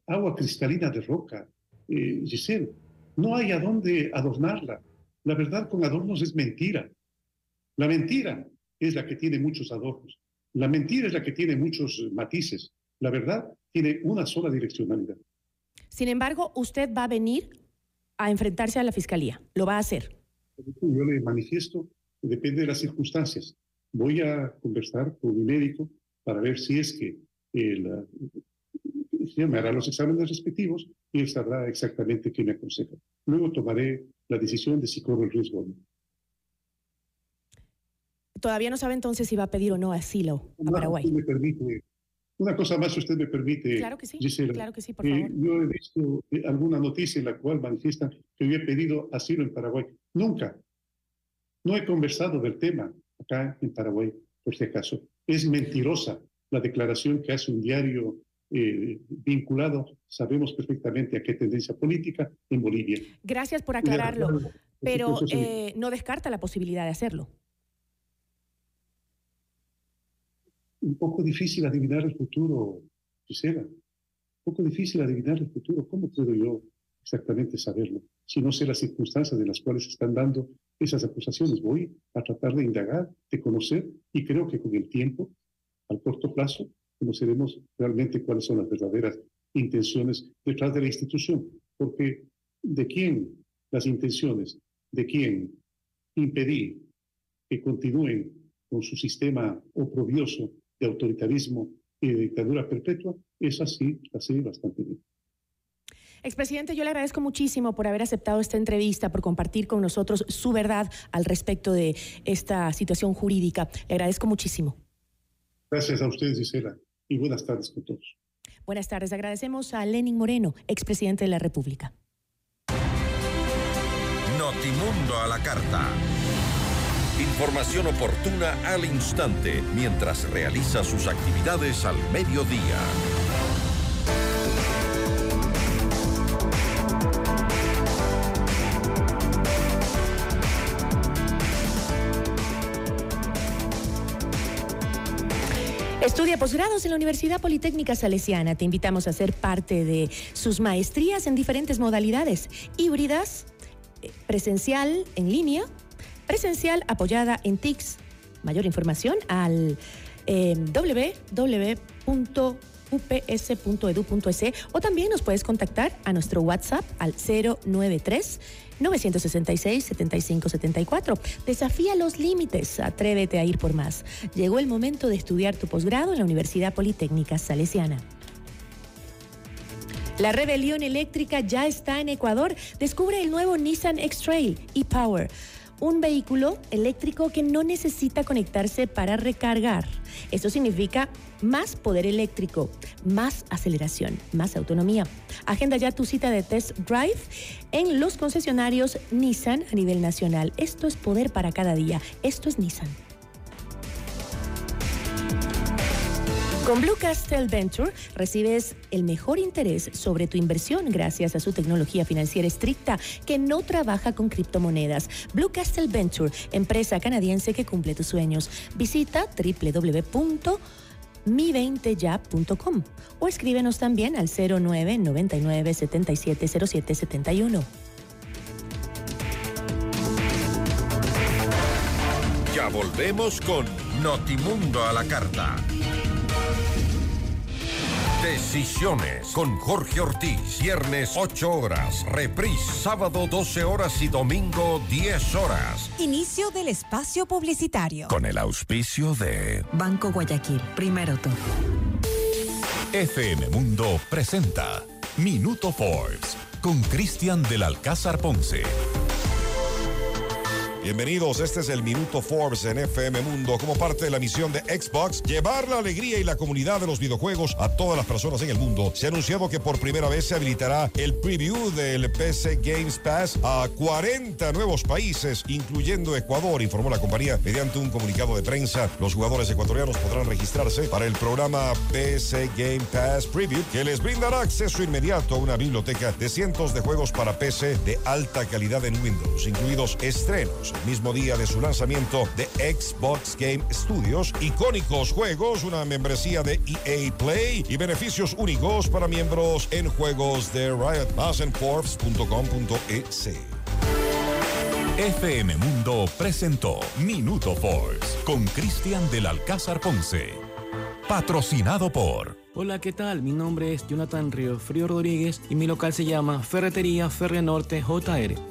agua cristalina de roca. Eh, Giselle, no hay a dónde adornarla. La verdad con adornos es mentira. La mentira es la que tiene muchos adornos. La mentira es la que tiene muchos matices. La verdad tiene una sola direccionalidad. Sin embargo, usted va a venir a enfrentarse a la fiscalía. Lo va a hacer. Yo le manifiesto, depende de las circunstancias. Voy a conversar con mi médico para ver si es que él me hará los exámenes respectivos y él sabrá exactamente qué me aconseja. Luego tomaré la decisión de si corro el riesgo o no. Todavía no sabe entonces si va a pedir o no asilo a Paraguay. Me permite, una cosa más, si usted me permite. Claro que sí. claro que sí, por favor. yo he visto eh, alguna noticia en la cual manifiestan que yo he pedido asilo en Paraguay. Nunca. No he conversado del tema acá en Paraguay, por si acaso. Es mentirosa la declaración que hace un diario eh, vinculado, sabemos perfectamente a qué tendencia política en Bolivia. Gracias por aclararlo, pero eh, no descarta la posibilidad de hacerlo. Un poco difícil adivinar el futuro, quisiera. Un poco difícil adivinar el futuro. ¿Cómo puedo yo exactamente saberlo? Si no sé las circunstancias de las cuales están dando esas acusaciones. Voy a tratar de indagar, de conocer, y creo que con el tiempo, al corto plazo, conoceremos realmente cuáles son las verdaderas intenciones detrás de la institución, porque de quién las intenciones, de quién impedir que continúen con su sistema oprobioso de autoritarismo y de dictadura perpetua, es así, así bastante bien. Expresidente, yo le agradezco muchísimo por haber aceptado esta entrevista, por compartir con nosotros su verdad al respecto de esta situación jurídica. Le agradezco muchísimo. Gracias a ustedes, Gisela y buenas tardes con todos. Buenas tardes. Agradecemos a Lenin Moreno, expresidente de la República. Notimundo a la carta. Información oportuna al instante mientras realiza sus actividades al mediodía. Estudia posgrados en la Universidad Politécnica Salesiana. Te invitamos a ser parte de sus maestrías en diferentes modalidades, híbridas, eh, presencial en línea, presencial apoyada en TICS. Mayor información al eh, www.ups.edu.es o también nos puedes contactar a nuestro WhatsApp al 093 966-7574. Desafía los límites, atrévete a ir por más. Llegó el momento de estudiar tu posgrado en la Universidad Politécnica Salesiana. La rebelión eléctrica ya está en Ecuador. Descubre el nuevo Nissan X-Trail e-Power un vehículo eléctrico que no necesita conectarse para recargar. Esto significa más poder eléctrico, más aceleración, más autonomía. Agenda ya tu cita de test drive en los concesionarios Nissan a nivel nacional. Esto es poder para cada día. Esto es Nissan. Con Blue Castle Venture recibes el mejor interés sobre tu inversión gracias a su tecnología financiera estricta que no trabaja con criptomonedas. Blue Castle Venture, empresa canadiense que cumple tus sueños. Visita www.mi20ya.com o escríbenos también al 09 99 77 07 71. Ya volvemos con Notimundo a la carta. Decisiones con Jorge Ortiz. Viernes 8 horas. Reprise sábado 12 horas y domingo 10 horas. Inicio del espacio publicitario. Con el auspicio de Banco Guayaquil. Primero todo. FM Mundo presenta Minuto Forbes con Cristian del Alcázar Ponce. Bienvenidos, este es el Minuto Forbes en FM Mundo como parte de la misión de Xbox, llevar la alegría y la comunidad de los videojuegos a todas las personas en el mundo. Se ha anunciado que por primera vez se habilitará el preview del PC Games Pass a 40 nuevos países, incluyendo Ecuador, informó la compañía mediante un comunicado de prensa. Los jugadores ecuatorianos podrán registrarse para el programa PC Game Pass Preview, que les brindará acceso inmediato a una biblioteca de cientos de juegos para PC de alta calidad en Windows, incluidos estrenos mismo día de su lanzamiento de Xbox Game Studios, icónicos juegos, una membresía de EA Play y beneficios únicos para miembros en juegos de Riot. En. FM Mundo presentó Minuto Force con Cristian del Alcázar Ponce. Patrocinado por. Hola, ¿qué tal? Mi nombre es Jonathan Río Frío Rodríguez y mi local se llama Ferretería Ferre Norte JR.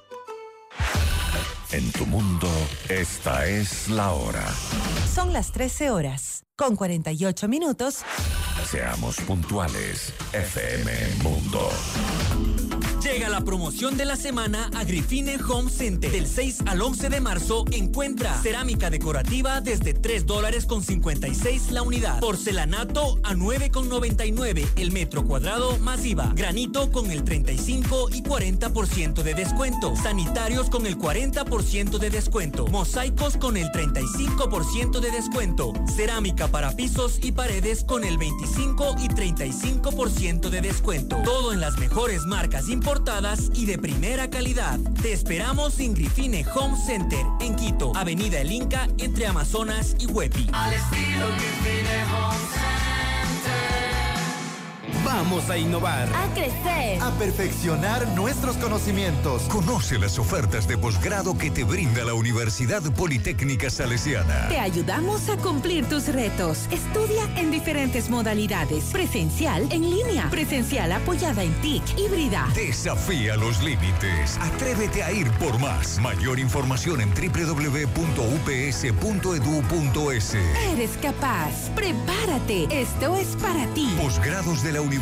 En tu mundo, esta es la hora. Son las 13 horas, con 48 minutos. Seamos puntuales, FM Mundo. Llega la promoción de la semana a Grifine Home Center. Del 6 al 11 de marzo encuentra cerámica decorativa desde 3 dólares con 56 la unidad. Porcelanato a 9,99 el metro cuadrado más IVA. Granito con el 35 y 40% de descuento. Sanitarios con el 40% de descuento. Mosaicos con el 35% de descuento. Cerámica para pisos y paredes con el 25 y 35% de descuento. Todo en las mejores marcas y de primera calidad. Te esperamos en Grifine Home Center, en Quito, Avenida El Inca, entre Amazonas y Huepi. Al estilo Grifine Home Vamos a innovar. A crecer. A perfeccionar nuestros conocimientos. Conoce las ofertas de posgrado que te brinda la Universidad Politécnica Salesiana. Te ayudamos a cumplir tus retos. Estudia en diferentes modalidades. Presencial, en línea. Presencial apoyada en TIC, híbrida. Desafía los límites. Atrévete a ir por más. Mayor información en www.ups.edu.es. Eres capaz. Prepárate. Esto es para ti. Posgrados de la Universidad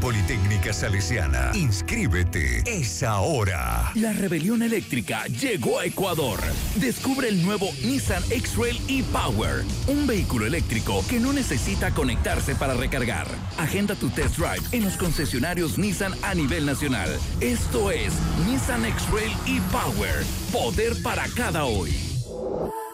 Politécnica Salesiana. Inscríbete. Es ahora. La rebelión eléctrica llegó a Ecuador. Descubre el nuevo Nissan X-Trail e-Power. Un vehículo eléctrico que no necesita conectarse para recargar. Agenda tu test drive en los concesionarios Nissan a nivel nacional. Esto es Nissan X-Trail e-Power. Poder para cada hoy.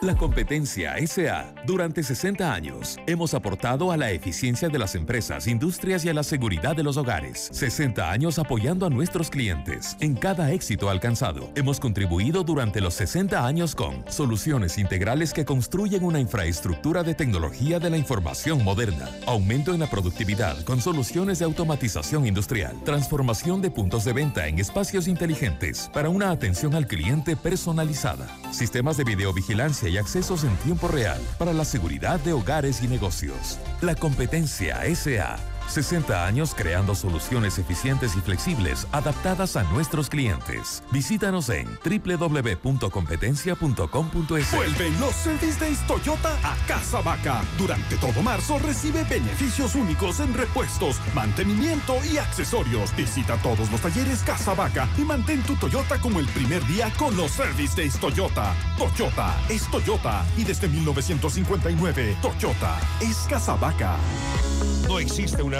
La competencia SA. Durante 60 años hemos aportado a la eficiencia de las empresas, industrias y a la seguridad de los hogares. 60 años apoyando a nuestros clientes en cada éxito alcanzado. Hemos contribuido durante los 60 años con soluciones integrales que construyen una infraestructura de tecnología de la información moderna, aumento en la productividad con soluciones de automatización industrial, transformación de puntos de venta en espacios inteligentes para una atención al cliente personalizada, sistemas de videovigilancia y accesos en tiempo real para la seguridad de hogares y negocios. La competencia SA. 60 años creando soluciones eficientes y flexibles adaptadas a nuestros clientes. Visítanos en www.competencia.com.es. Vuelven los Service Days Toyota a Casa Vaca. Durante todo marzo recibe beneficios únicos en repuestos, mantenimiento y accesorios. Visita todos los talleres Casa Vaca y mantén tu Toyota como el primer día con los Service Days Toyota. Toyota es Toyota y desde 1959 Toyota es Casa Vaca. No existe una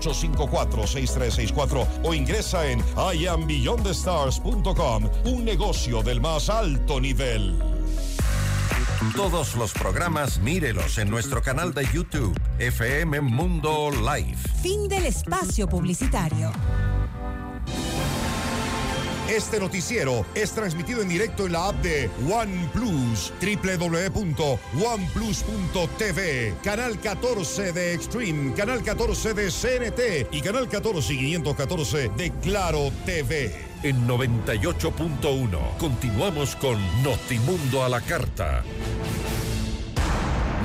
098-854-6364 o ingresa en iambeyondthestars.com, un negocio del más alto nivel. Todos los programas mírelos en nuestro canal de YouTube, FM Mundo Live. Fin del espacio publicitario. Este noticiero es transmitido en directo en la app de OnePlus, www.oneplus.tv, canal 14 de Extreme, canal 14 de CNT y canal 14 y 514 de Claro TV. En 98.1 continuamos con Notimundo a la carta.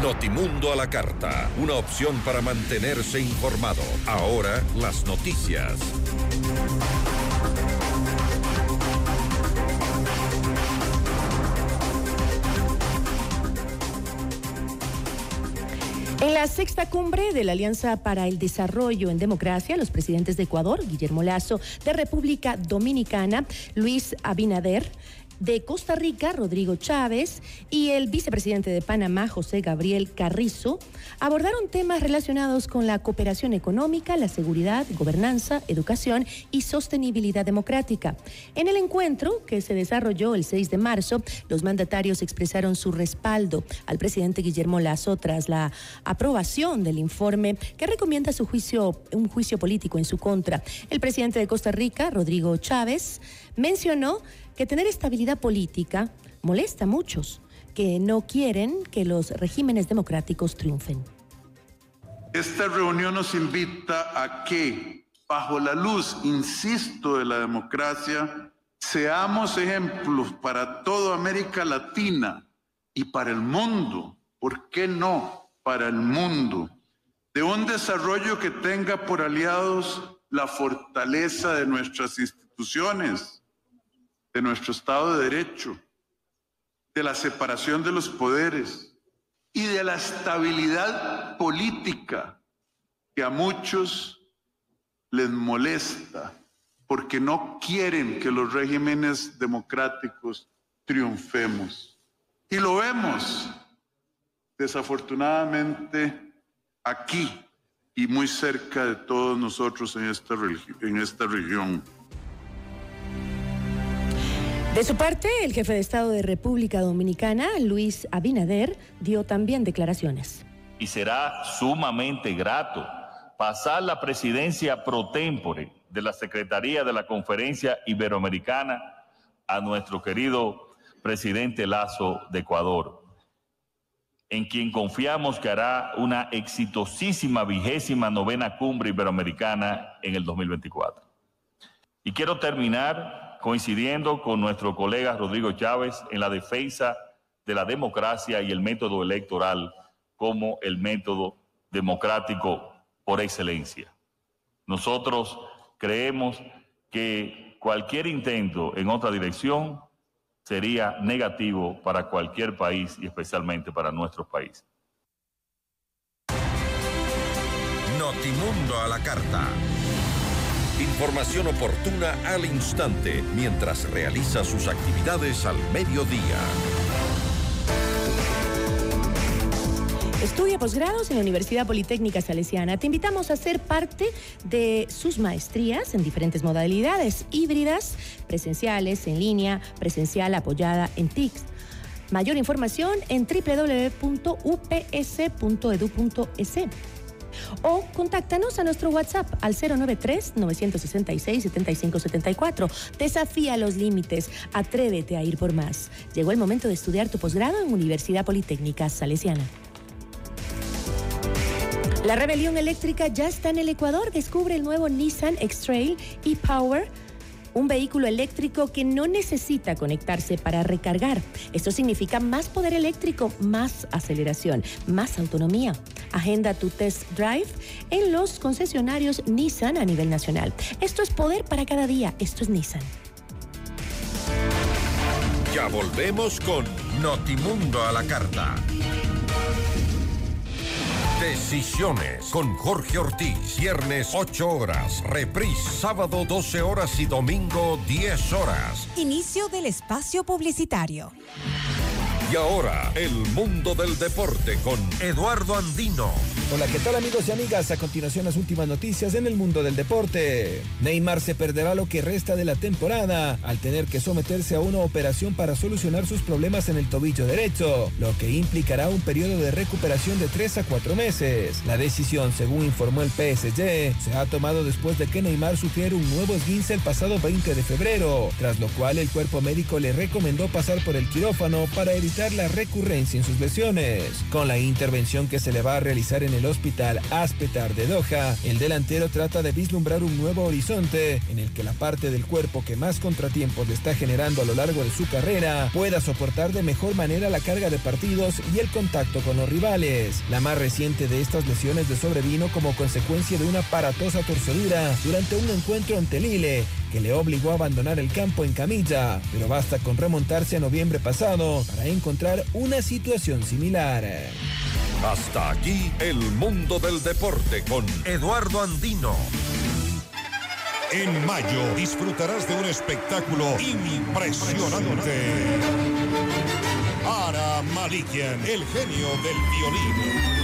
Notimundo a la carta, una opción para mantenerse informado. Ahora las noticias. En la sexta cumbre de la Alianza para el Desarrollo en Democracia, los presidentes de Ecuador, Guillermo Lazo, de República Dominicana, Luis Abinader, de Costa Rica, Rodrigo Chávez, y el vicepresidente de Panamá, José Gabriel Carrizo, abordaron temas relacionados con la cooperación económica, la seguridad, gobernanza, educación y sostenibilidad democrática. En el encuentro, que se desarrolló el 6 de marzo, los mandatarios expresaron su respaldo al presidente Guillermo Lazo tras la aprobación del informe que recomienda su juicio, un juicio político en su contra. El presidente de Costa Rica, Rodrigo Chávez, mencionó que tener estabilidad política molesta a muchos que no quieren que los regímenes democráticos triunfen. Esta reunión nos invita a que, bajo la luz, insisto, de la democracia, seamos ejemplos para toda América Latina y para el mundo, ¿por qué no para el mundo? De un desarrollo que tenga por aliados la fortaleza de nuestras instituciones, de nuestro Estado de Derecho, de la separación de los poderes y de la estabilidad política que a muchos les molesta porque no quieren que los regímenes democráticos triunfemos. Y lo vemos, desafortunadamente, aquí y muy cerca de todos nosotros en esta, en esta región. De su parte, el jefe de Estado de República Dominicana, Luis Abinader, dio también declaraciones. Y será sumamente grato pasar la presidencia pro tempore de la Secretaría de la Conferencia Iberoamericana a nuestro querido presidente Lazo de Ecuador, en quien confiamos que hará una exitosísima vigésima novena cumbre iberoamericana en el 2024. Y quiero terminar coincidiendo con nuestro colega Rodrigo Chávez en la defensa de la democracia y el método electoral como el método democrático por excelencia. Nosotros creemos que cualquier intento en otra dirección sería negativo para cualquier país y especialmente para nuestro país. Notimundo a la carta. Información oportuna al instante mientras realiza sus actividades al mediodía. Estudia posgrados en la Universidad Politécnica Salesiana. Te invitamos a ser parte de sus maestrías en diferentes modalidades híbridas, presenciales, en línea, presencial apoyada en TICS. Mayor información en www.ups.edu.es o contáctanos a nuestro WhatsApp al 093-966-7574. Desafía los límites, atrévete a ir por más. Llegó el momento de estudiar tu posgrado en Universidad Politécnica Salesiana. La rebelión eléctrica ya está en el Ecuador. Descubre el nuevo Nissan X-Trail e-Power un vehículo eléctrico que no necesita conectarse para recargar. Esto significa más poder eléctrico, más aceleración, más autonomía. Agenda tu test drive en los concesionarios Nissan a nivel nacional. Esto es poder para cada día. Esto es Nissan. Ya volvemos con Notimundo a la carta. Decisiones con Jorge Ortiz. Viernes 8 horas. Reprise sábado 12 horas y domingo 10 horas. Inicio del espacio publicitario. Ahora, el mundo del deporte con Eduardo Andino. Hola, ¿qué tal amigos y amigas? A continuación las últimas noticias en el mundo del deporte. Neymar se perderá lo que resta de la temporada al tener que someterse a una operación para solucionar sus problemas en el tobillo derecho, lo que implicará un periodo de recuperación de 3 a 4 meses. La decisión, según informó el PSG, se ha tomado después de que Neymar sufriera un nuevo esguince el pasado 20 de febrero, tras lo cual el cuerpo médico le recomendó pasar por el quirófano para evitar la recurrencia en sus lesiones. Con la intervención que se le va a realizar en el hospital Aspetar de Doha, el delantero trata de vislumbrar un nuevo horizonte en el que la parte del cuerpo que más contratiempos le está generando a lo largo de su carrera pueda soportar de mejor manera la carga de partidos y el contacto con los rivales. La más reciente de estas lesiones de sobrevino como consecuencia de una aparatosa torcedura durante un encuentro ante Lille que le obligó a abandonar el campo en camilla, pero basta con remontarse a noviembre pasado para encontrar una situación similar. Hasta aquí el mundo del deporte con Eduardo Andino. En mayo disfrutarás de un espectáculo impresionante. Ara Malikian, el genio del violín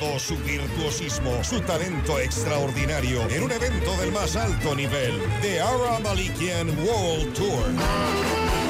todo su virtuosismo, su talento extraordinario en un evento del más alto nivel, The Ara Malikian World Tour.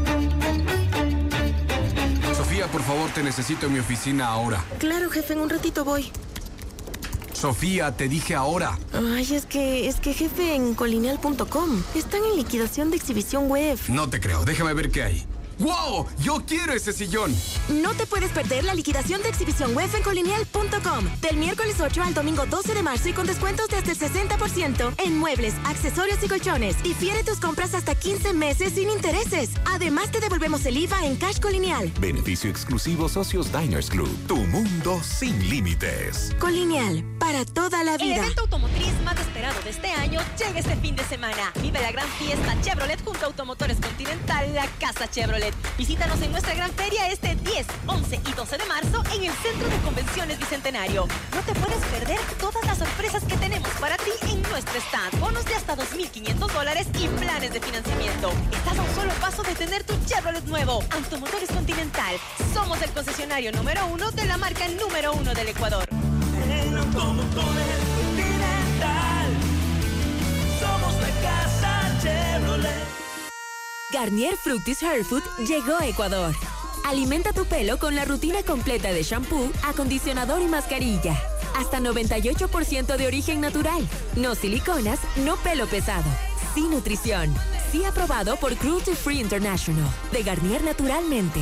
Sofía, por favor, te necesito en mi oficina ahora. Claro, jefe, en un ratito voy. Sofía, te dije ahora. Ay, es que, es que jefe, en colineal.com están en liquidación de exhibición web. No te creo, déjame ver qué hay. ¡Wow! ¡Yo quiero ese sillón! No te puedes perder la liquidación de exhibición web en colineal.com del miércoles 8 al domingo 12 de marzo y con descuentos de hasta el 60% en muebles, accesorios y colchones. Difiere tus compras hasta 15 meses sin intereses. Además, te devolvemos el IVA en Cash Colineal. Beneficio exclusivo Socios Diners Club. Tu mundo sin límites. Colineal, para toda la vida. El evento automotriz más esperado de este año llega este fin de semana. Vive la gran fiesta Chevrolet junto a Automotores Continental, la Casa Chevrolet. Visítanos en nuestra gran feria este 10, 11 y 12 de marzo en el Centro de Convenciones Bicentenario. No te puedes perder todas las sorpresas que tenemos para ti en nuestro stand. Bonos de hasta 2.500 dólares y planes de financiamiento. Estás a un solo paso de tener tu Chevrolet nuevo. Automotores Continental. Somos el concesionario número uno de la marca número uno del Ecuador. Garnier Fructis Hair Food llegó a Ecuador. Alimenta tu pelo con la rutina completa de shampoo, acondicionador y mascarilla. Hasta 98% de origen natural. No siliconas, no pelo pesado. Sin nutrición. Sí aprobado por Cruelty Free International. De Garnier naturalmente.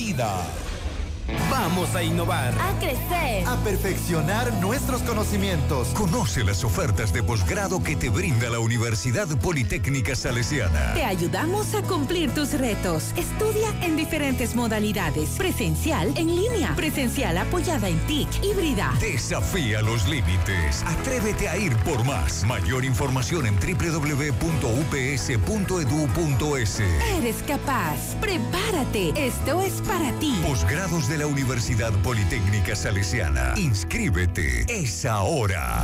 vida. Vamos a innovar. A crecer. A perfeccionar nuestros conocimientos. Conoce las ofertas de posgrado que te brinda la Universidad Politécnica Salesiana. Te ayudamos a cumplir tus retos. Estudia en diferentes modalidades. Presencial, en línea. Presencial apoyada en TIC, híbrida. Desafía los límites. Atrévete a ir por más. Mayor información en www.ups.edu.es. Eres capaz. Prepárate. Esto es para ti. Posgrados de la Universidad Politécnica Salesiana. Inscríbete. Es ahora.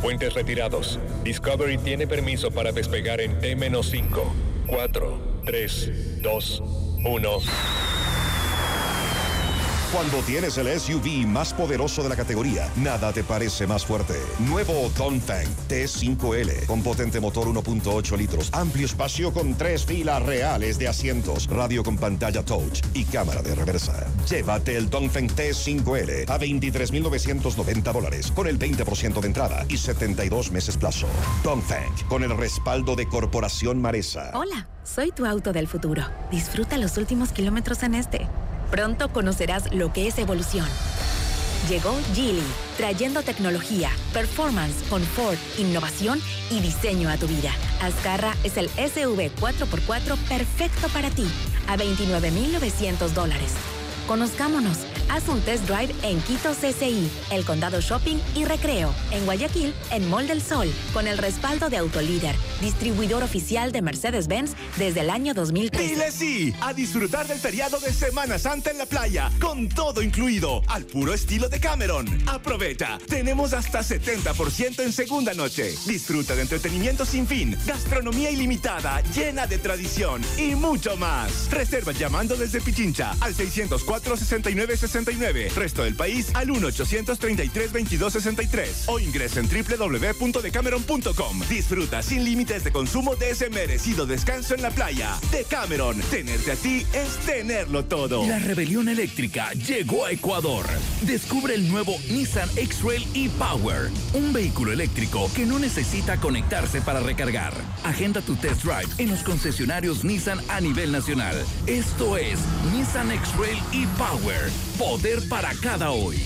Puentes retirados. Discovery tiene permiso para despegar en T-5, 4, 3, 2, 1. Cuando tienes el SUV más poderoso de la categoría, nada te parece más fuerte. Nuevo Dongfeng T5L con potente motor 1.8 litros, amplio espacio con tres filas reales de asientos, radio con pantalla touch y cámara de reversa. Llévate el Dongfeng T5L a 23.990 dólares con el 20% de entrada y 72 meses plazo. Dongfeng con el respaldo de Corporación Maresa. Hola, soy tu auto del futuro. Disfruta los últimos kilómetros en este. Pronto conocerás lo que es evolución. Llegó Geely, trayendo tecnología, performance, confort, innovación y diseño a tu vida. Azcarra es el SUV 4x4 perfecto para ti, a 29.900 dólares. Conozcámonos. Haz un test drive en Quito CCI, El Condado Shopping y Recreo. En Guayaquil, en Mall del Sol, con el respaldo de Autolíder, distribuidor oficial de Mercedes-Benz desde el año 2013. Dile sí a disfrutar del feriado de Semana Santa en la playa, con todo incluido, al puro estilo de Cameron. Aprovecha, tenemos hasta 70% en segunda noche. Disfruta de entretenimiento sin fin, gastronomía ilimitada, llena de tradición y mucho más. Reserva llamando desde Pichincha al 604-6969. Resto del país al 1-833-2263 o ingresa en www.decameron.com. Disfruta sin límites de consumo de ese merecido descanso en la playa. De Cameron, tenerte a ti es tenerlo todo. La rebelión eléctrica llegó a Ecuador. Descubre el nuevo Nissan X-Trail e-Power, un vehículo eléctrico que no necesita conectarse para recargar. Agenda tu test drive en los concesionarios Nissan a nivel nacional. Esto es Nissan X-Trail e-Power, poder para cada hoy.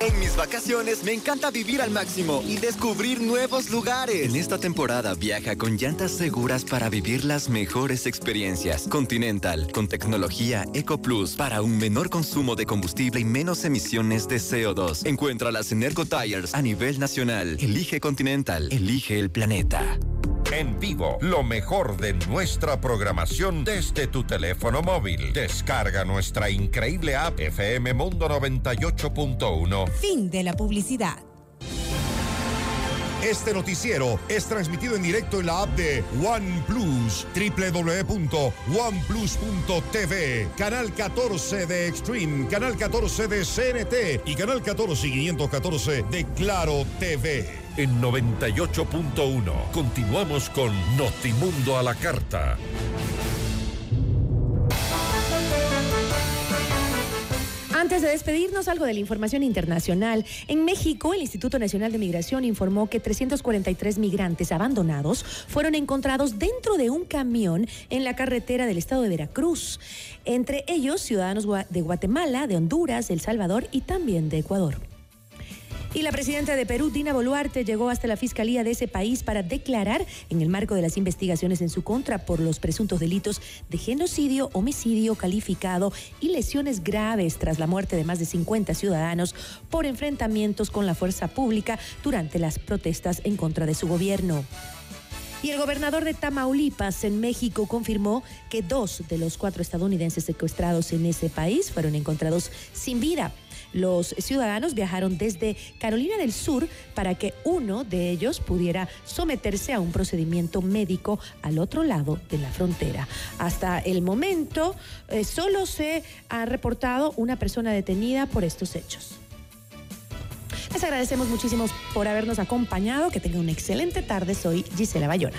En mis vacaciones me encanta vivir al máximo y descubrir nuevos lugares. En esta temporada viaja con llantas seguras para vivir las mejores experiencias. Continental, con tecnología Eco Plus para un menor consumo de combustible y menos emisiones de CO2. Encuéntralas en Ergo Tires a nivel nacional. Elige Continental, elige el planeta. En vivo, lo mejor de nuestra programación desde tu teléfono móvil. Descarga nuestra increíble app FM Mundo 98.1. Fin de la publicidad. Este noticiero es transmitido en directo en la app de OnePlus, www.oneplus.tv, canal 14 de Extreme, canal 14 de CNT y canal 14 y 514 de Claro TV. En 98.1 continuamos con Notimundo a la carta. Antes de despedirnos, algo de la información internacional. En México, el Instituto Nacional de Migración informó que 343 migrantes abandonados fueron encontrados dentro de un camión en la carretera del estado de Veracruz. Entre ellos, ciudadanos de Guatemala, de Honduras, El Salvador y también de Ecuador. Y la presidenta de Perú, Dina Boluarte, llegó hasta la fiscalía de ese país para declarar, en el marco de las investigaciones en su contra por los presuntos delitos de genocidio, homicidio calificado y lesiones graves tras la muerte de más de 50 ciudadanos por enfrentamientos con la fuerza pública durante las protestas en contra de su gobierno. Y el gobernador de Tamaulipas, en México, confirmó que dos de los cuatro estadounidenses secuestrados en ese país fueron encontrados sin vida. Los ciudadanos viajaron desde Carolina del Sur para que uno de ellos pudiera someterse a un procedimiento médico al otro lado de la frontera. Hasta el momento, eh, solo se ha reportado una persona detenida por estos hechos. Les agradecemos muchísimo por habernos acompañado. Que tengan una excelente tarde. Soy Gisela Bayona.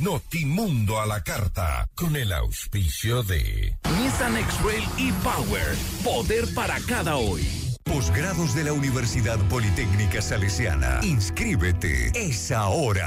Notimundo a la carta, con el auspicio de Nissan X-Rail e-Power, poder para cada hoy. Posgrados de la Universidad Politécnica Salesiana. Inscríbete. Es ahora.